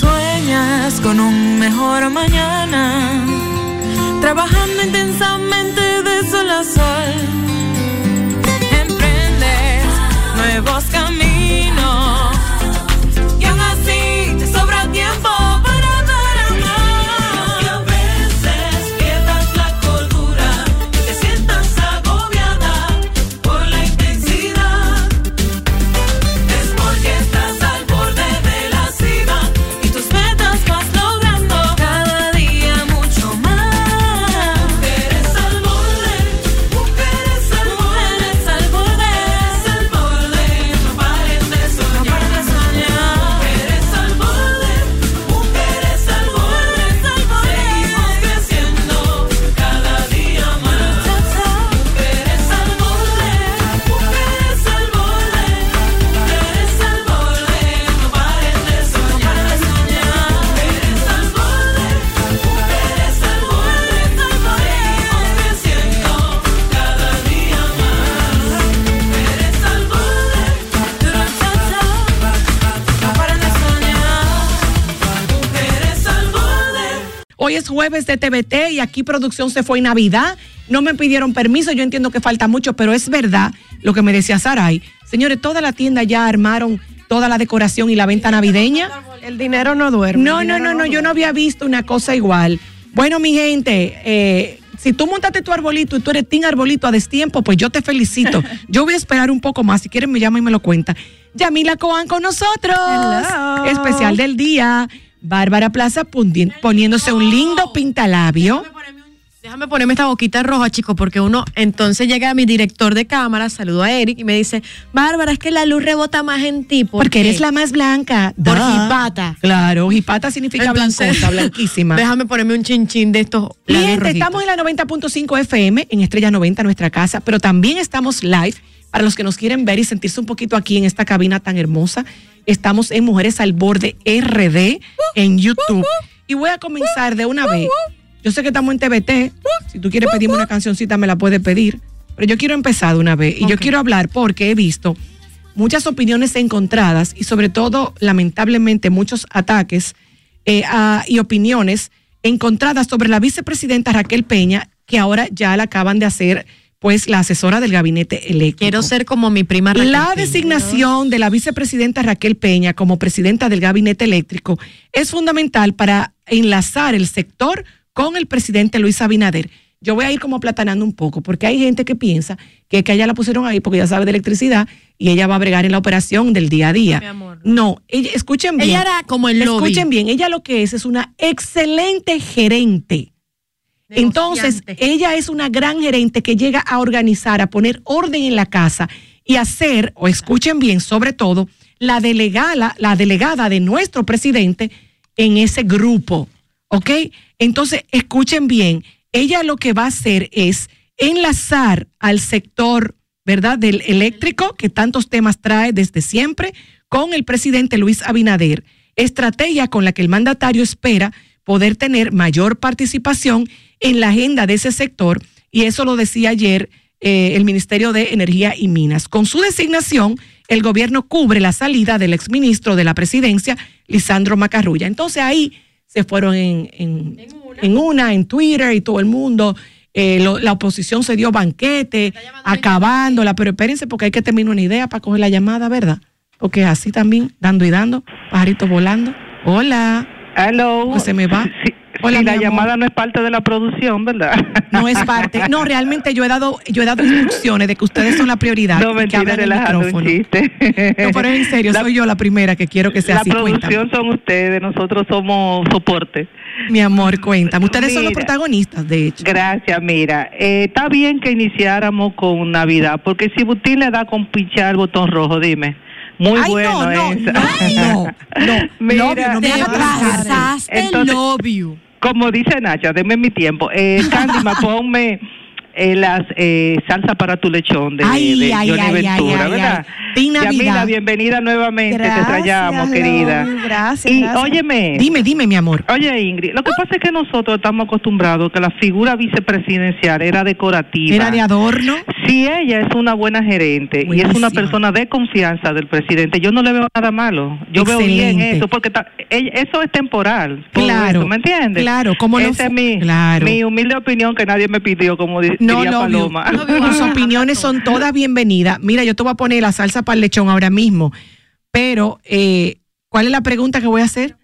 Sueñas con un mejor mañana, trabajando intensamente de sol a sol. Emprendes nuevos caminos jueves de TVT y aquí producción se fue en Navidad. No me pidieron permiso, yo entiendo que falta mucho, pero es verdad lo que me decía Saray. Señores, toda la tienda ya armaron toda la decoración y la venta navideña. El dinero no duerme. No, no, no, no, yo no había visto una cosa igual. Bueno, mi gente, eh, si tú montaste tu arbolito y tú eres Team Arbolito a destiempo, pues yo te felicito. yo voy a esperar un poco más. Si quieren, me llama y me lo cuenta. Yamila Coan con nosotros. Hello. Especial del día. Bárbara Plaza poniéndose un lindo pintalabio. Déjame ponerme esta boquita roja, chicos, porque uno entonces llega a mi director de cámara, saludo a Eric y me dice, Bárbara, es que la luz rebota más en ti. ¿por Porque qué?". eres la más blanca. Por jipata. Claro, jipata significa Entonces, blancosa, blanquísima. Déjame ponerme un chinchín de estos. Gente, estamos en la 90.5 FM, en Estrella 90, nuestra casa, pero también estamos live para los que nos quieren ver y sentirse un poquito aquí en esta cabina tan hermosa. Estamos en Mujeres al Borde RD en YouTube. Y voy a comenzar de una vez. Yo sé que estamos en TVT. Si tú quieres pedirme una cancioncita, me la puedes pedir. Pero yo quiero empezar de una vez. Y yo quiero hablar porque he visto muchas opiniones encontradas y sobre todo, lamentablemente, muchos ataques eh, a- y opiniones encontradas sobre la vicepresidenta Raquel Peña, que ahora ya la acaban de hacer pues la asesora del gabinete eléctrico. Quiero ser como mi prima Raquel La Peña. designación de la vicepresidenta Raquel Peña como presidenta del gabinete eléctrico es fundamental para enlazar el sector con el presidente Luis Abinader. Yo voy a ir como aplatanando un poco, porque hay gente que piensa que, que ella la pusieron ahí porque ella sabe de electricidad y ella va a bregar en la operación del día a día. Mi amor. No, ella, escuchen bien. Ella era como el lobby. Escuchen bien, ella lo que es es una excelente gerente. Entonces, ella es una gran gerente que llega a organizar, a poner orden en la casa y hacer, o escuchen bien, sobre todo, la delegada, la delegada de nuestro presidente en ese grupo. ¿Ok? Entonces, escuchen bien, ella lo que va a hacer es enlazar al sector, ¿verdad?, del eléctrico, que tantos temas trae desde siempre, con el presidente Luis Abinader. Estrategia con la que el mandatario espera poder tener mayor participación en la agenda de ese sector, y eso lo decía ayer eh, el Ministerio de Energía y Minas. Con su designación, el gobierno cubre la salida del exministro de la presidencia, Lisandro Macarrulla. Entonces ahí se fueron en, en- en una, en Twitter y todo el mundo. eh, lo- la oposición se dio banquete, acabándola, pero espérense porque hay que terminar una idea para coger la llamada, ¿verdad? Porque así también, dando y dando, pajaritos volando. Hola. Hello. Pues se me va. Sí, Hola, sí, mi la llamada no es parte de la producción, ¿verdad? No es parte. No, realmente yo he dado, yo he dado instrucciones de que ustedes son la prioridad. No, y que mentira, abran el micrófono. No, pero en serio, La- soy yo la primera que quiero que sea La así. producción Cuéntame. son ustedes, nosotros somos soporte. Mi amor, cuéntame. Ustedes son los protagonistas, de hecho. Gracias, mira, eh, está bien que iniciáramos con Navidad, porque si Butín le da con pinchar el botón rojo, dime. Muy Ay, bueno no, esa. no, no, no, Mira, no me Te haga pensar. pasaste el Entonces- novio. Como dice Nacha, denme mi tiempo. Eh, Candy, ma, ponme eh, las eh, salsa para tu lechón de, Ay, de ay, Johnny ay, Ventura, ¿verdad? Yamila, bienvenida nuevamente, te extrañamos, Gracias, querida. Gracias, Y gracias. óyeme, Dime, dime, mi amor. oye Ingrid, lo que pasa es que nosotros estamos acostumbrados que la figura vicepresidencial era decorativa. Era de adorno. Si ella es una buena gerente y es una persona de confianza del presidente, yo no le veo nada malo. Yo veo bien eso, porque ta- eso es temporal. Claro, eso, ¿Me entiendes? claro, ¿cómo no Esa es mi, claro. mi humilde opinión que nadie me pidió, como di- No, diría no, Paloma. Tus opiniones son todas bienvenidas. Mira, yo te voy a poner la salsa para el lechón ahora mismo. Pero, eh, ¿cuál es la pregunta que voy a hacer?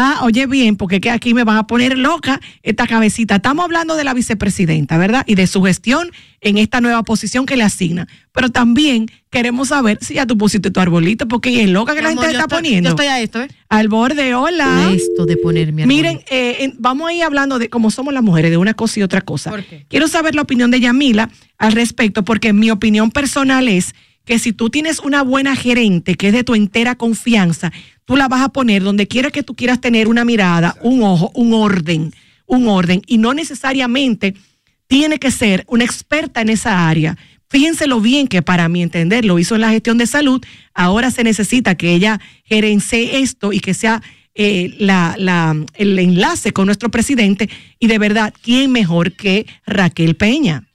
Ah, oye bien, porque que aquí me van a poner loca esta cabecita. Estamos hablando de la vicepresidenta, ¿verdad? Y de su gestión en esta nueva posición que le asigna. Pero también queremos saber si ya tú pusiste tu arbolito, porque es loca que la Mi gente amor, yo está estoy- poniendo. Yo estoy a esto, ¿eh? Al borde, hola. A esto de poner mi Miren, eh, en- vamos a ir hablando de cómo somos las mujeres, de una cosa y otra cosa. ¿Por qué? Quiero saber la opinión de Yamila al respecto, porque mi opinión personal es que si tú tienes una buena gerente que es de tu entera confianza, tú la vas a poner donde quiera que tú quieras tener una mirada, un ojo, un orden, un orden, y no necesariamente tiene que ser una experta en esa área. Fíjense lo bien que para mi entender lo hizo en la gestión de salud, ahora se necesita que ella gerencie esto y que sea eh, la, la- el enlace con nuestro presidente y de verdad, ¿quién mejor que Raquel Peña?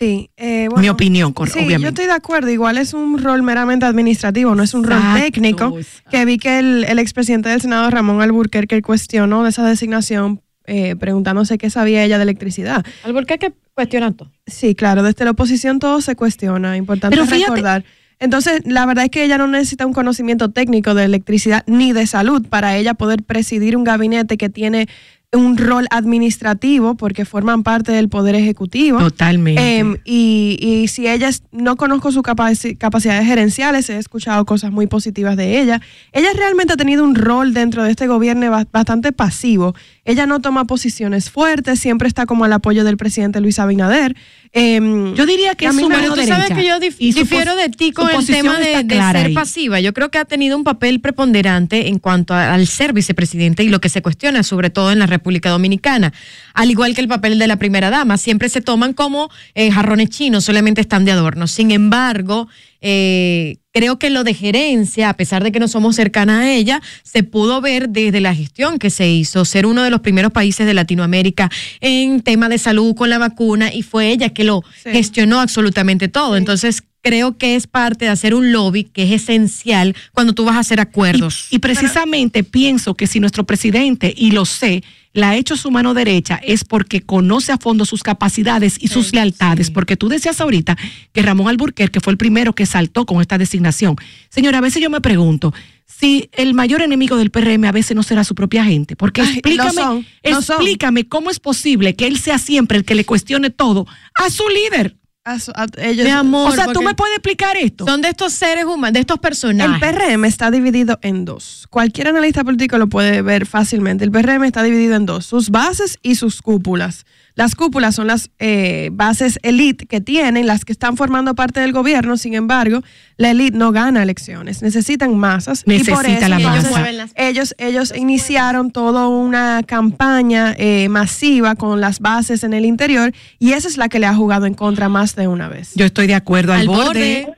Sí, eh, bueno, Mi opinión, cor- sí, obviamente. yo estoy de acuerdo. Igual es un rol meramente administrativo, no es un rol técnico. exacto. Que vi que el, el expresidente del Senado, Ramón Alburquerque, cuestionó de esa designación eh, preguntándose qué sabía ella de electricidad. Alburquerque cuestiona todo. Sí, claro, desde la oposición todo se cuestiona, importante Pero fíjate- recordar. Entonces, la verdad es que ella no necesita un conocimiento técnico de electricidad ni de salud para ella poder presidir un gabinete que tiene un rol administrativo porque forman parte del poder ejecutivo. Totalmente. Em, y, y si ella no conozco sus capaci- capacidades gerenciales, he escuchado cosas muy positivas de ella. Ella realmente ha tenido un rol dentro de este gobierno ba- bastante pasivo. Ella no toma posiciones fuertes, siempre está como al apoyo del presidente Luis Abinader. Em, yo diría que es su mano tú sabes que yo dif- difiero de ti con el tema de, ser ahí. pasiva. Yo creo que ha tenido un papel preponderante en cuanto a- al ser vicepresidente y lo que se cuestiona, sobre todo en la República Dominicana. Al igual que el papel de la primera dama, siempre se toman como eh, jarrones chinos, solamente están de adorno. Sin embargo, eh, creo que lo de gerencia, a pesar de que no somos cercanas a ella, se pudo ver desde la gestión que se hizo, ser uno de los primeros países de Latinoamérica en tema de salud con la vacuna y fue ella que lo Sí. gestionó absolutamente todo. Entonces, creo que es parte de hacer un lobby que es esencial cuando tú vas a hacer acuerdos. Y, y precisamente pienso que si nuestro presidente, y lo sé, la ha hecho su mano derecha, es porque conoce a fondo sus capacidades y sus lealtades. Porque tú decías ahorita que Ramón Alburquerque fue el primero que saltó con esta designación. Señora, a veces yo me pregunto si el mayor enemigo del PRM a veces no será su propia gente. Porque Ay, explícame, son, lo son. explícame cómo es posible que él sea siempre el que le cuestione todo a su líder. A su- a- ellos- Mi amor, o sea, ¿tú me puedes explicar esto? son de estos seres humanos, de estos El personajes. PRM está dividido en dos. Cualquier analista político lo puede ver fácilmente. El PRM está dividido en dos, sus bases y sus cúpulas. Las cúpulas son las eh, bases elite que tienen, las que están formando parte del gobierno. Sin embargo, la elite no gana elecciones, necesitan masas. y por Necesita eso la masa. ellos, ellos iniciaron toda una campaña eh, masiva con las bases en el interior y esa es la que le ha jugado en contra más de una vez. Yo estoy de acuerdo al, Al borde. borde.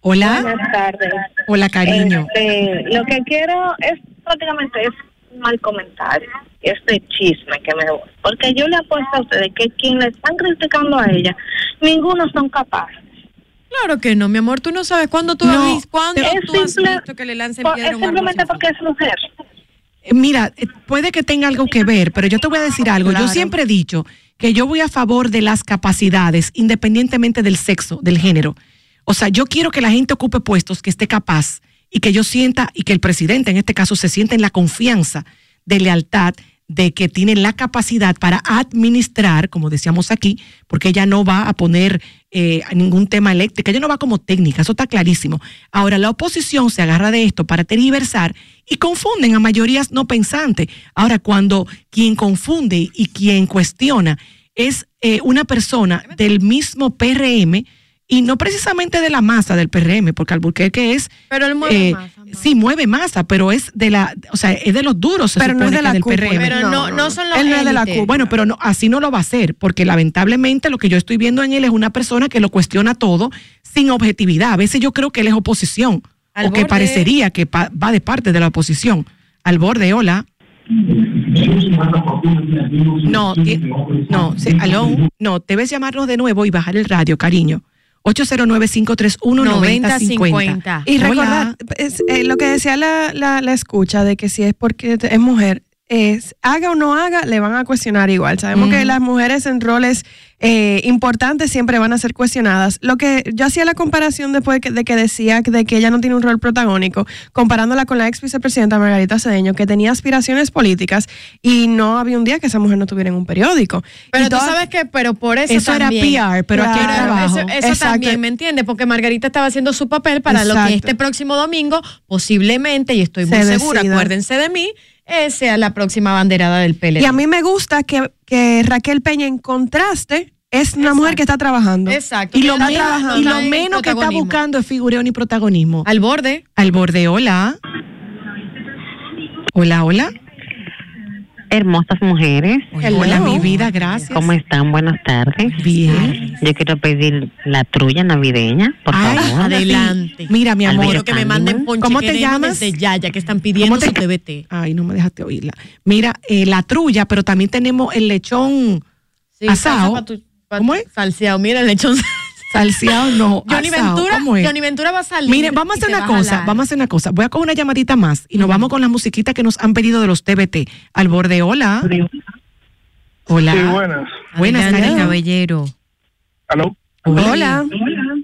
Hola. Buenas tardes. Hola, cariño. Este, lo que quiero es prácticamente es un mal comentario, este chisme que me voy. Porque yo le apuesto a ustedes que quien le están criticando a ella, ninguno son capaces. Claro que no, mi amor, tú no sabes cuándo tú No, has cuándo Es tú has visto que le lancen piedra es simplemente porque es mujer. Eh, Mira, eh, puede que tenga algo que ver, pero yo te voy a decir algo. Yo siempre he dicho que yo voy a favor de las capacidades, independientemente del sexo, del género. O sea, yo quiero que la gente ocupe puestos que esté capaz y que yo sienta y que el presidente en este caso se sienta en la confianza de lealtad de que tiene la capacidad para administrar, como decíamos aquí, porque ella no va a poner eh, ningún tema eléctrico, ella no va como técnica, eso está clarísimo. Ahora, la oposición se agarra de esto para tergiversar y confunden a mayorías no pensantes. Ahora, cuando quien confunde y quien cuestiona es eh, una persona del mismo PRM, y no precisamente de la masa del PRM, porque Alburquerque es... Pero él mueve eh, masa, ¿no? Sí, mueve masa, pero es de la, o sea, es de los duros, se Pero no es de la del cúpula. PRM. Pero no, no, son los Él no es de la élites. cúpula. Bueno, pero no, así no lo va a hacer, porque lamentablemente lo que yo estoy viendo en él es una persona que lo cuestiona todo sin objetividad. A veces yo creo que él es oposición, Al o que parecería que pa- va de parte de la oposición. Al borde, hola. No, no, sí, aló, no, debes llamarnos de nuevo y bajar el radio, cariño. 809-531-9050. Y recordar, es, eh, lo que decía la, la, la escucha de que si es porque es mujer, es haga o no haga, le van a cuestionar igual. Sabemos que las mujeres en roles eh, importantes siempre van a ser cuestionadas. Lo que yo hacía la comparación después de que, de que decía que- de que ella no tiene un rol protagónico, comparándola con la ex vicepresidenta Margarita Cedeño, que tenía aspiraciones políticas y no había un día que esa mujer no tuviera en un periódico. Pero Y tú toda- sabes que, pero por eso, Eso era también. PR, pero aquí hay Claro, trabajo. Eso, también, ¿me entiendes? Porque Margarita estaba haciendo su papel para lo que este próximo domingo, posiblemente, y estoy muy Se segura, decida. acuérdense de mí, eh, sea la próxima banderada del PLD. Y a mí me gusta que, que Raquel Peña, en contraste, es una Exacto. mujer que está trabajando. Exacto. Y lo, menos, trabajando y lo en menos que está buscando es figureo ni protagonismo. Al borde. Al borde, hola. Hola, hola. Hermosas mujeres, Hola, mi vida, gracias. ¿cómo están? Buenas tardes. Bien. Yo quiero pedir la trulla navideña, por Ay, favor. Adelante. Mira, mi amor. Quiero que me manden ponche ¿Cómo te llamas? desde ya, ya que están pidiendo ¿Cómo te- su TBT. Ay, no me dejaste oírla. Mira, eh, la trulla, pero también tenemos el lechón Sí, Asado. pa' tu- pa' ¿Cómo es? Salseado. Mira el lechón. Salseado, no. Johnny asado. Ventura, ¿Cómo es? Johnny Ventura va a salir. Mire, vamos a hacer una a cosa, vamos a hacer una cosa. Voy a coger una llamadita más y nos vamos con la musiquita que nos han pedido de los TBT. Al borde, hola. Hola. Sí, buenas. Buenas, cariño. caballero. ¿Aló? Hola.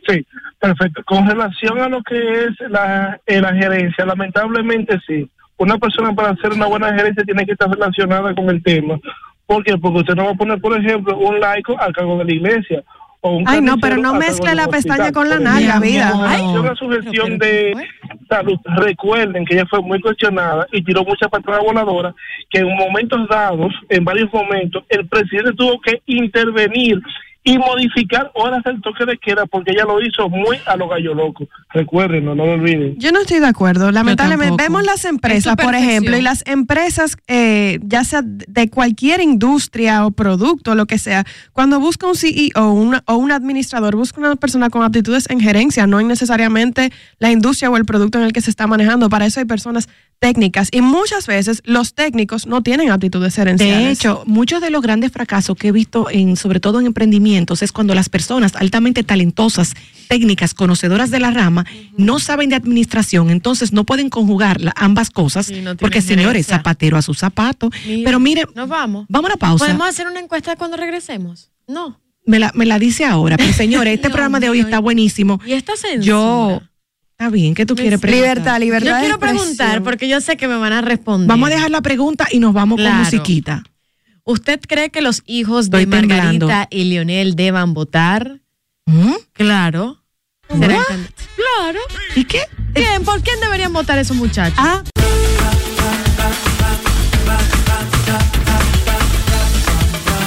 Sí, perfecto. Con relación a lo que es la, eh, la gerencia, lamentablemente sí. Una persona para hacer una buena gerencia tiene que estar relacionada con el tema. ¿Por qué? Porque usted no va a poner, por ejemplo, un laico a cargo de la iglesia. O un Ay, no, pero no mezcle la pestaña con la nalga, vida. Ay. relación a su gestión Pero, de ¿qué salud, recuerden que ella fue muy cuestionada y tiró muchas patadas voladoras que en momentos dados, en varios momentos, el presidente tuvo que intervenir y modificar horas del toque de queda porque ella lo hizo muy a lo gallo loco. Recuerden, no, no lo olviden. Yo no estoy de acuerdo. Lamentablemente, vemos las empresas, por ejemplo, y las empresas, eh, ya sea de cualquier industria o producto, lo que sea, cuando busca un CEO una- o un administrador, busca una persona con aptitudes en gerencia, no en necesariamente la industria o el producto en el que se está manejando. Para eso hay personas técnicas y muchas veces los técnicos no tienen aptitudes gerenciales. De hecho, muchos de los grandes fracasos que he visto, en, sobre todo en emprendimientos, es cuando las personas altamente talentosas, técnicas, conocedoras de la rama, no saben de administración, entonces no pueden conjugar la- ambas cosas, Sí, no porque señores, gerencia. zapatero a su zapato. Mira, Pero mire, Nos vamos. vamos a una pausa. ¿Podemos hacer una encuesta cuando regresemos? No. Me la, me la dice ahora, pero señores, este programa de hoy está buenísimo. ¿Y esta censura? Yo, está bien, ¿qué tú quieres preguntar? Libertad, libertad. Yo quiero expresión. preguntar, porque yo sé que me van a responder. Vamos a dejar la pregunta y nos vamos Claro. con musiquita. ¿Usted cree que los hijos Estoy de Margarita temblando. y Lionel deban votar? ¿Mm? Claro. ¿Serán can- Claro. ¿Y qué? ¿Quién? ¿Por quién deberían votar esos muchachos? Ah,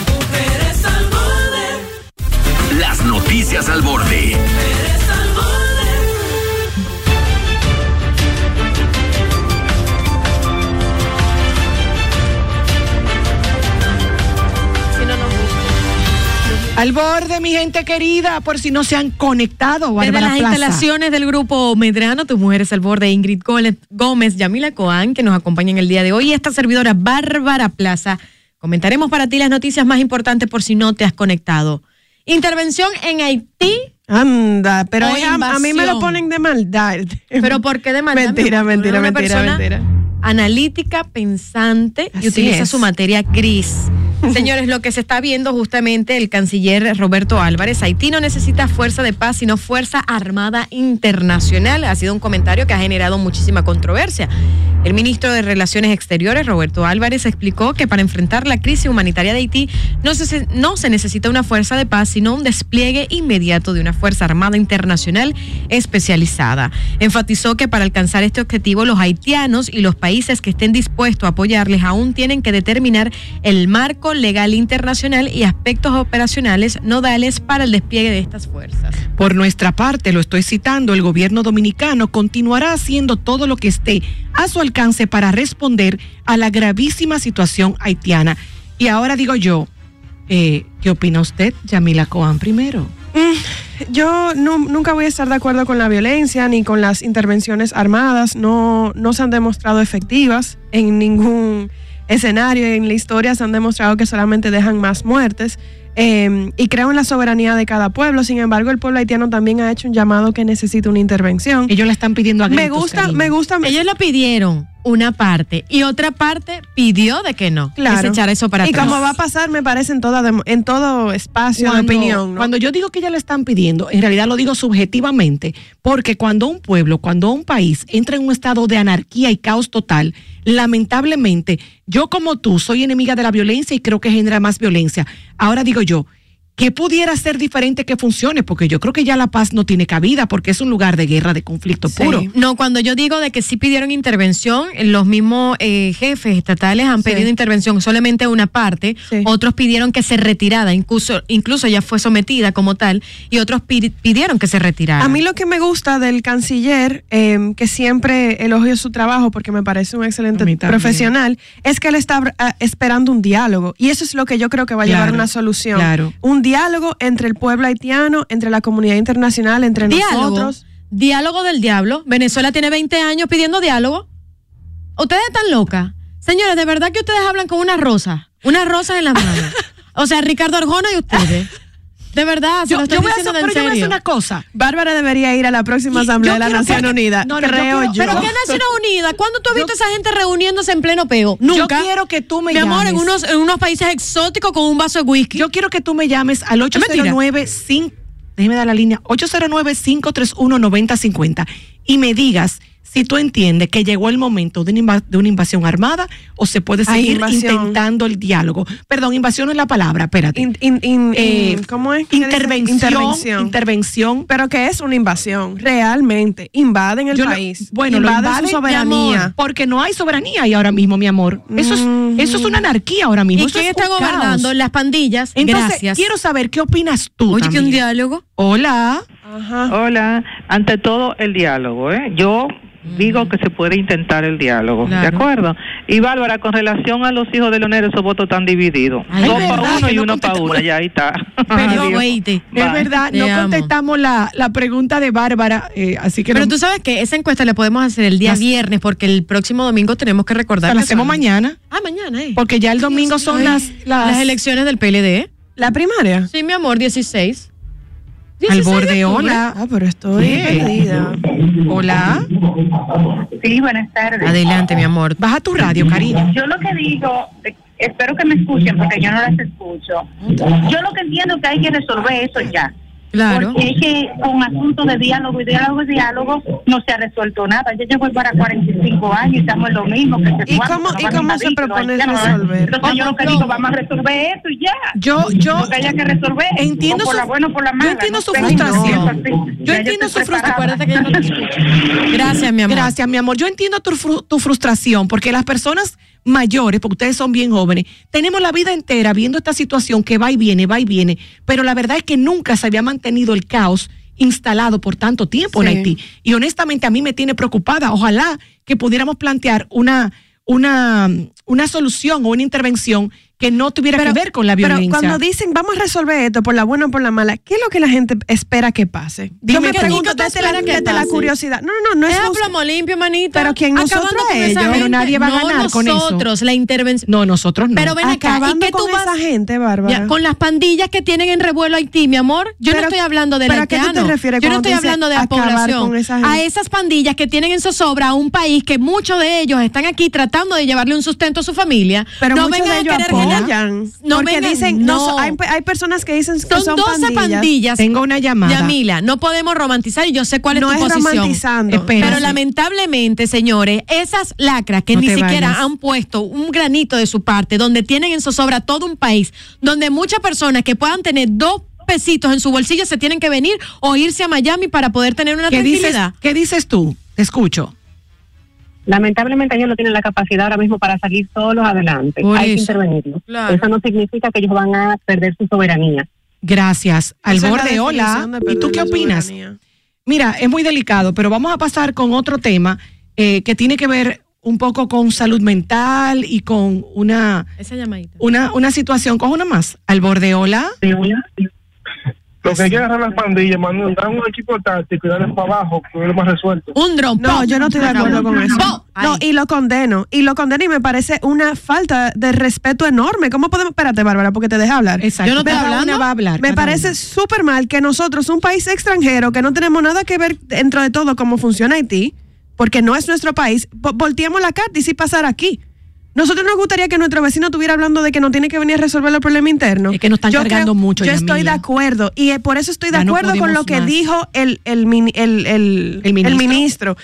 Mujeres al borde, Las noticias al borde. Al borde, mi gente querida, por si no se han conectado, Desde las Plaza. instalaciones del grupo Medrano, tu mujer es al borde, Ingrid Gómez- Yamila Coan, que nos acompañan el día de hoy, y esta servidora Bárbara Plaza. Comentaremos para ti las noticias más importantes por si no te has conectado. Intervención en Haití, Anda, pero a, a mí me lo ponen de maldad. pero ¿por qué de maldad? Mentira, mentira, mentira, mentira. Analítica, pensante y Así utiliza es. su materia gris. Señores, lo que se está viendo justamente el canciller Roberto Álvarez, Haití no necesita fuerza de paz, sino fuerza armada internacional. Ha sido un comentario que ha generado muchísima controversia. El ministro de Relaciones Exteriores, Roberto Álvarez, explicó que para enfrentar la crisis humanitaria de Haití no se, no se necesita una fuerza de paz, sino un despliegue inmediato de una fuerza armada internacional especializada. Enfatizó que para alcanzar este objetivo, los haitianos y los países que estén dispuestos a apoyarles aún tienen que determinar el marco legal internacional y aspectos operacionales nodales para el despliegue de estas fuerzas. Por nuestra parte, lo estoy citando, el gobierno dominicano continuará haciendo todo lo que esté a su alcance para responder a la gravísima situación haitiana. Y ahora digo yo, eh, ¿qué opina usted, Yamila Coan primero? Mm, Yo nu- nunca voy a estar de acuerdo con la violencia ni con las intervenciones armadas. No, no se han demostrado efectivas en ningún escenario. En la historia se han demostrado que solamente dejan más muertes. Eh, y creo en la soberanía de cada pueblo. Sin embargo, el pueblo haitiano también ha hecho un llamado que necesita una intervención. Ellos la están pidiendo a Me gritos, gusta, cariño. me gusta. Ellos lo pidieron una parte y otra parte pidió de que no, que se Claro. echara eso para y atrás. como va a pasar, me parece en, toda en todo espacio Cuando- de opinión. ¿no? Cuando yo digo que ya le están pidiendo, en realidad lo digo subjetivamente, porque cuando un pueblo, cuando un país entra en un estado de anarquía y caos total, lamentablemente, yo como tú soy enemiga de la violencia y creo que genera más violencia. Ahora digo yo, ¿qué pudiera ser diferente que funcione? Porque yo creo que ya la paz no tiene cabida, porque es un lugar de guerra, de conflicto puro. No, cuando yo digo de que sí pidieron intervención, los mismos eh, jefes estatales han Sí. pedido intervención solamente una parte, Sí. otros pidieron que se retirara, incluso, incluso ya fue sometida como tal, y otros pi- pidieron que se retirara. A mí lo que me gusta del canciller, eh, que siempre elogio su trabajo porque me parece un excelente profesional, es que él está ah, esperando un diálogo. Y eso es lo que yo creo que va a llevar Claro, una solución. claro. Un diálogo entre el pueblo haitiano, entre la comunidad internacional, entre diálogo, nosotros. diálogo del diablo. Venezuela tiene 20 años pidiendo diálogo. Ustedes están locas. Señores, de verdad que ustedes hablan con una rosa, unas rosas en las manos. o sea, Ricardo Arjona y ustedes. De verdad, se Yo, lo estoy yo voy a hacer, pero yo voy a hacer una cosa. Bárbara debería ir a la próxima Asamblea de la Nación que- Unida. No, no, yo creo quiero- yo. Pero ¿qué Naciones Unidas? ¿Cuándo tú has visto esa gente reuniéndose en pleno peo? Nunca. Yo quiero que tú me Mi amor, en llames. unos, en unos países exóticos con un vaso de whisky. Yo quiero que tú me llames al mentira. 809 5 déjeme dar la línea 809 531 9050 y me digas si tú entiendes que llegó el momento de una, de una invasión armada o se puede seguir intentando el diálogo. Perdón, invasión no es la palabra, espérate. In- in- in- Eh, in- ¿Cómo es? Intervención, Intervención. intervención. Pero que es una invasión, realmente. Invaden el Yo lo- país. bueno, lo invaden invaden, su amor, soberanía. porque no hay soberanía ahí ahora mismo, mi amor. Eso es, eso es una anarquía ahora mismo. ¿Y eso quién es está caos. gobernando? Las pandillas. Entonces, Gracias. quiero saber qué opinas tú. Oye, que un diálogo. Hola. Ajá. Hola, ante todo el diálogo, ¿eh? Yo digo que se puede intentar el diálogo, ¿de acuerdo? Y Bárbara, con relación a los hijos de Leonel, esos votos están divididos. Ay, Dos para uno y no uno para una, ya ahí está. Pero. Es verdad, Te no amo. contestamos la, la pregunta de Bárbara, eh, así que Pero no- tú sabes que esa encuesta la podemos hacer el día Las- viernes porque el próximo domingo tenemos que recordar. la hacemos son- mañana, Ah, mañana, ¿eh? porque ya el domingo son Ay, las, las, las elecciones del PLD. ¿La primaria? Sí, mi amor, 16. Al 16 de borde. Hola. Ah, pero estoy perdida. Hola. Sí, buenas tardes. Adelante, mi amor. Baja tu radio, cariño. Yo lo que digo, espero que me escuchen porque yo no las escucho. Yo lo que entiendo es que hay que resolver eso ya. Claro. Porque es que con asuntos de diálogo y diálogo y diálogo no se ha resuelto nada. Yo llevo para 45 años y estamos en lo mismo. Que se ¿Y cómo- y cómo se propone ¿verdad? resolver? Entonces yo lo que digo, vamos a resolver eso y ya. Yo, yo Lo que haya que resolver. entiendo por su- la buena o por la yo mala. entiendo no su frustración. no. Yo Ya entiendo su frustración. preparada. Acuérdate que yo no te escucho. Gracias, mi amor. Gracias, mi amor. Yo entiendo tu, fru- tu frustración, porque las personas mayores, porque ustedes son bien jóvenes, tenemos la vida entera viendo esta situación que va y viene, va y viene, pero la verdad es que nunca se había mantenido el caos instalado por tanto tiempo en. Haití. Y honestamente a mí me tiene preocupada. Ojalá que pudiéramos plantear una, una, una solución o una intervención que no tuviera que ver con la pero violencia. cuando dicen vamos a resolver esto por la buena o por la mala, ¿qué es lo que la gente espera que pase? Yo Dime me tú. pregunto ¿Qué tú desde la, desde la curiosidad. No, no, no es Es plomo limpio, manita. Pero ¿quién nosotros ellos? Pero nadie va a No ganar con eso. nosotros, la intervención. No, nosotros no. Pero ven acá, ¿y acabando qué tú con vas esa gente, Bárbara. Ya, con las pandillas que tienen en revuelo Haití, mi amor. Yo no Pero- estoy hablando del ¿pero a qué tú te refieres Yo no estoy hablando de la población. esa? A esas pandillas que tienen en zozobra a un país que muchos de ellos están aquí tratando de llevarle un sustento a su familia. Pero no vengan de a querer vayan. No porque vengan, dicen, no, no. hay, hay personas que dicen que Son, son, 12 pandillas. pandillas. Tengo una llamada. Yamila, no podemos romantizar y yo sé cuál es No tu es posición. romantizando. Espérate. Pero lamentablemente, señores, esas lacras que No ni siquiera vayas. han puesto un granito de su parte, donde tienen en zozobra todo un país, donde muchas personas que puedan tener dos pesitos en su bolsillo se tienen que venir o irse a Miami para poder tener una ¿Qué dices, tranquilidad. ¿Qué dices tú? Te escucho. Lamentablemente ellos no tienen la capacidad ahora mismo para salir solos adelante. Por Hay que intervenirlos. Claro. Eso no significa que ellos van a perder su soberanía. Gracias. Al Esa borde, hola. ¿Y tú qué opinas? soberanía. Mira, es muy delicado, pero vamos a pasar con otro tema eh, que tiene que ver un poco con salud mental y con una, Esa llamadita. una, una situación. Con una más. Al borde, hola. Lo que hay que agarrar las pandillas, Manuel, dar un equipo táctico y darle para abajo, que es lo más resuelto. Un dron. No, yo no estoy de acuerdo con eso. No, y lo condeno. Y lo condeno y me parece una falta de respeto enorme. ¿Cómo podemos.? Espérate, Bárbara, porque te deja hablar. Exacto. Yo no una hablando. va a hablar. Me parece súper mal que nosotros, un país extranjero, que no tenemos nada que ver dentro de todo cómo funciona Haití, porque no es nuestro país, vo- volteamos la carta y sí pasar aquí. Nosotros nos gustaría que nuestro vecino estuviera hablando de que no tiene que venir a resolver los problemas internos. Es que nos están cargando mucho, Yo estoy de acuerdo y por eso estoy de Ya no acuerdo con lo que más. dijo el, el, el, el- ¿El ministro? el ministro.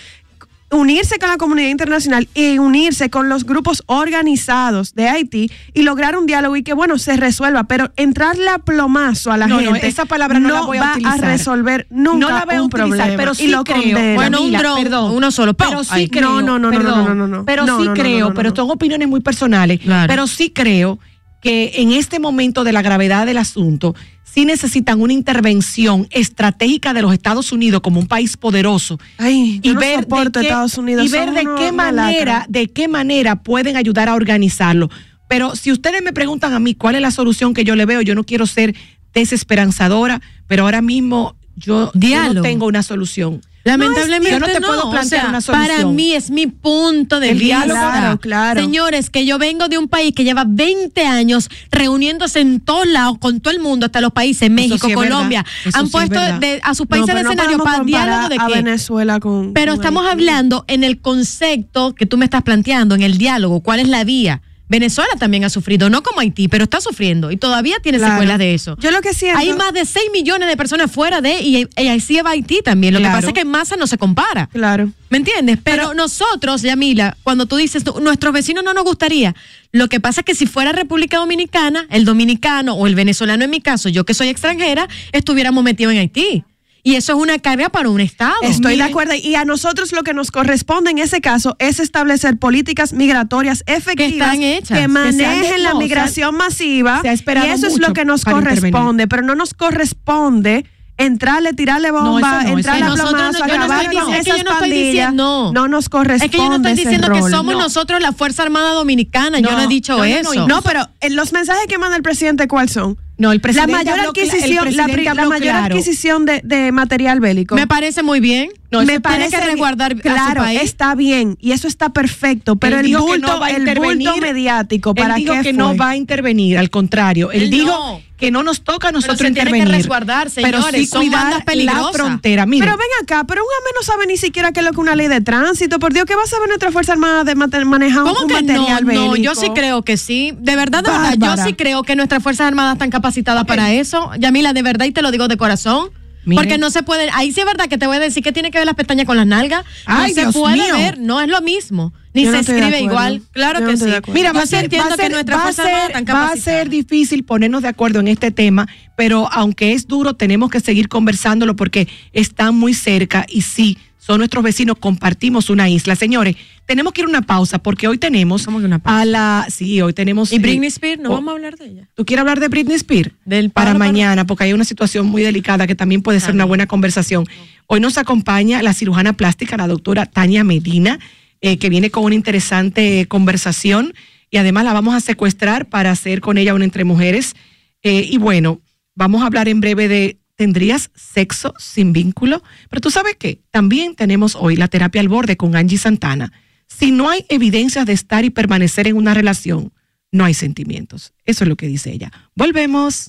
Unirse con la comunidad internacional y unirse con los grupos organizados de Haití y lograr un diálogo y que, bueno, se resuelva. Pero entrarle a plomazo a la No, no, gente. esa palabra no la voy a va utilizar. resolver nunca No la voy a un utilizar, problema. pero y sí lo creo. condeno. Bueno, un dron, perdón. uno solo. ¡pum! Pero sí creo. No, no, no, no, perdón, no, no, no. Pero sí creo, pero son opiniones muy personales. Claro. Pero sí creo que en este momento de la gravedad del asunto, sí necesitan una intervención estratégica de los Estados Unidos como un país poderoso Ay, y no ver qué, Estados Unidos. y ver de qué manera, de qué manera pueden ayudar a organizarlo. Pero si ustedes me preguntan a mí cuál es la solución que yo le veo, yo no quiero ser desesperanzadora, pero ahora mismo yo, yo no tengo una solución. Lamentablemente yo no te puedo o plantear sea, una solución. Para mí es mi punto de El vista. diálogo, claro, claro. Señores, que yo vengo de un país que lleva 20 años reuniéndose en todos lados con todo el mundo, hasta los países, México, sí. Colombia, han sí puesto de- a sus No, países de no escenario podemos para diálogo de a qué. Venezuela con. Pero con estamos hablando en el concepto que tú me estás planteando, en el diálogo, cuál es la vía. Venezuela también ha sufrido, no como Haití, pero está sufriendo y todavía tiene Claro. secuelas de eso. Yo lo que siento. Hay más de 6 millones de personas fuera de y, y así va Haití también. Lo Claro. que pasa es que en masa no se compara. Claro. ¿Me entiendes? Pero, nosotros, Yamila, cuando tú dices, tú, nuestros vecinos no nos gustaría, lo que pasa es que si fuera República Dominicana, el dominicano o el venezolano en mi caso, yo que soy extranjera, estuviéramos metidos en Haití. Y eso es una carga para un Estado. Estoy de acuerdo. Y a nosotros lo que nos corresponde en ese caso es establecer políticas migratorias efectivas están hechas, que manejen la no, migración masiva. se ha esperado y eso es lo que nos intervenir. corresponde, pero no nos corresponde entrarle, tirarle bomba, eso no, entrarle a no. plomazo, no- no con esas yo no estoy pandillas. diciendo- No nos corresponde Es que yo no estoy diciendo que somos No. nosotros la Fuerza Armada Dominicana, yo No, no he dicho no, no, no, eso. No, pero eh, los mensajes que manda el presidente, ¿cuáles son? No, el La presidente mayor cla- el adquisición, la, la mayor claro. adquisición de, de material bélico. Me parece muy bien. No, me parece que resguardar a su claro, país. está bien y eso está perfecto, pero Él el dijo que no va a el intervenir. bulto mediático, ¿para él dijo qué que fue? no va a intervenir, al contrario, él, Él dijo no. que no nos toca a nosotros se tiene que intervenir. resguardar, pero sí son cuidar bandas la peligrosas. frontera. Miren, Pero ven acá, pero un AME no sabe ni siquiera qué es lo que una ley de tránsito. Por Dios, ¿qué va a saber nuestra Fuerza Armada de manejar un, material bélico? No, yo sí creo que sí. De verdad, de verdad, yo sí creo que nuestras Fuerzas Armadas están capacitadas para eso. Yamila, de verdad, y te lo digo de corazón. Miren. Porque no se puede, ahí sí es verdad que te voy a decir que tiene que ver las pestañas con las nalgas. Ay, no se Dios puede mío. ver, no es lo mismo. Ni Yo se no escribe igual. Claro Yo que sí. Mira, va a ser, entiendo va a ser- va a ser- va a ser difícil ponernos de acuerdo en este tema, pero aunque es duro, tenemos que seguir conversándolo porque están muy cerca y sí, son nuestros vecinos, compartimos una isla. Señores, tenemos que ir a una pausa porque hoy tenemos ¿Cómo que una pausa? a la... Sí, hoy tenemos... ¿Y eh, Britney Spears? ¿No oh, vamos a hablar de ella? ¿Tú quieres hablar de Britney Spears? Del para palo. mañana, porque hay una situación muy delicada que también puede ser una buena conversación. Hoy nos acompaña la cirujana plástica, la doctora Tania Medina, eh, que viene con una interesante conversación y además la vamos a secuestrar para hacer con ella una entre mujeres. Eh, y bueno, vamos a hablar en breve de ¿tendrías sexo sin vínculo? Pero tú sabes qué, también tenemos hoy la terapia al borde con Angie Santana. Si no hay evidencias de estar y permanecer en una relación, no hay sentimientos. Eso es lo que dice ella. Volvemos.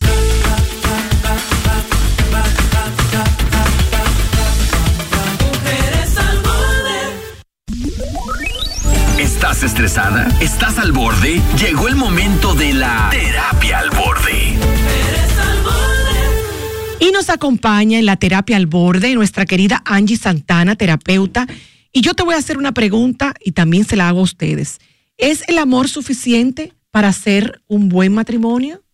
Mujeres al borde. ¿Estás estresada? ¿Estás al borde? Llegó el momento de la terapia al borde. Y nos acompaña en la terapia al borde nuestra querida Angie Santana, terapeuta. Y yo te voy a hacer una pregunta y también se la hago a ustedes. ¿Es el amor suficiente para hacer un buen matrimonio?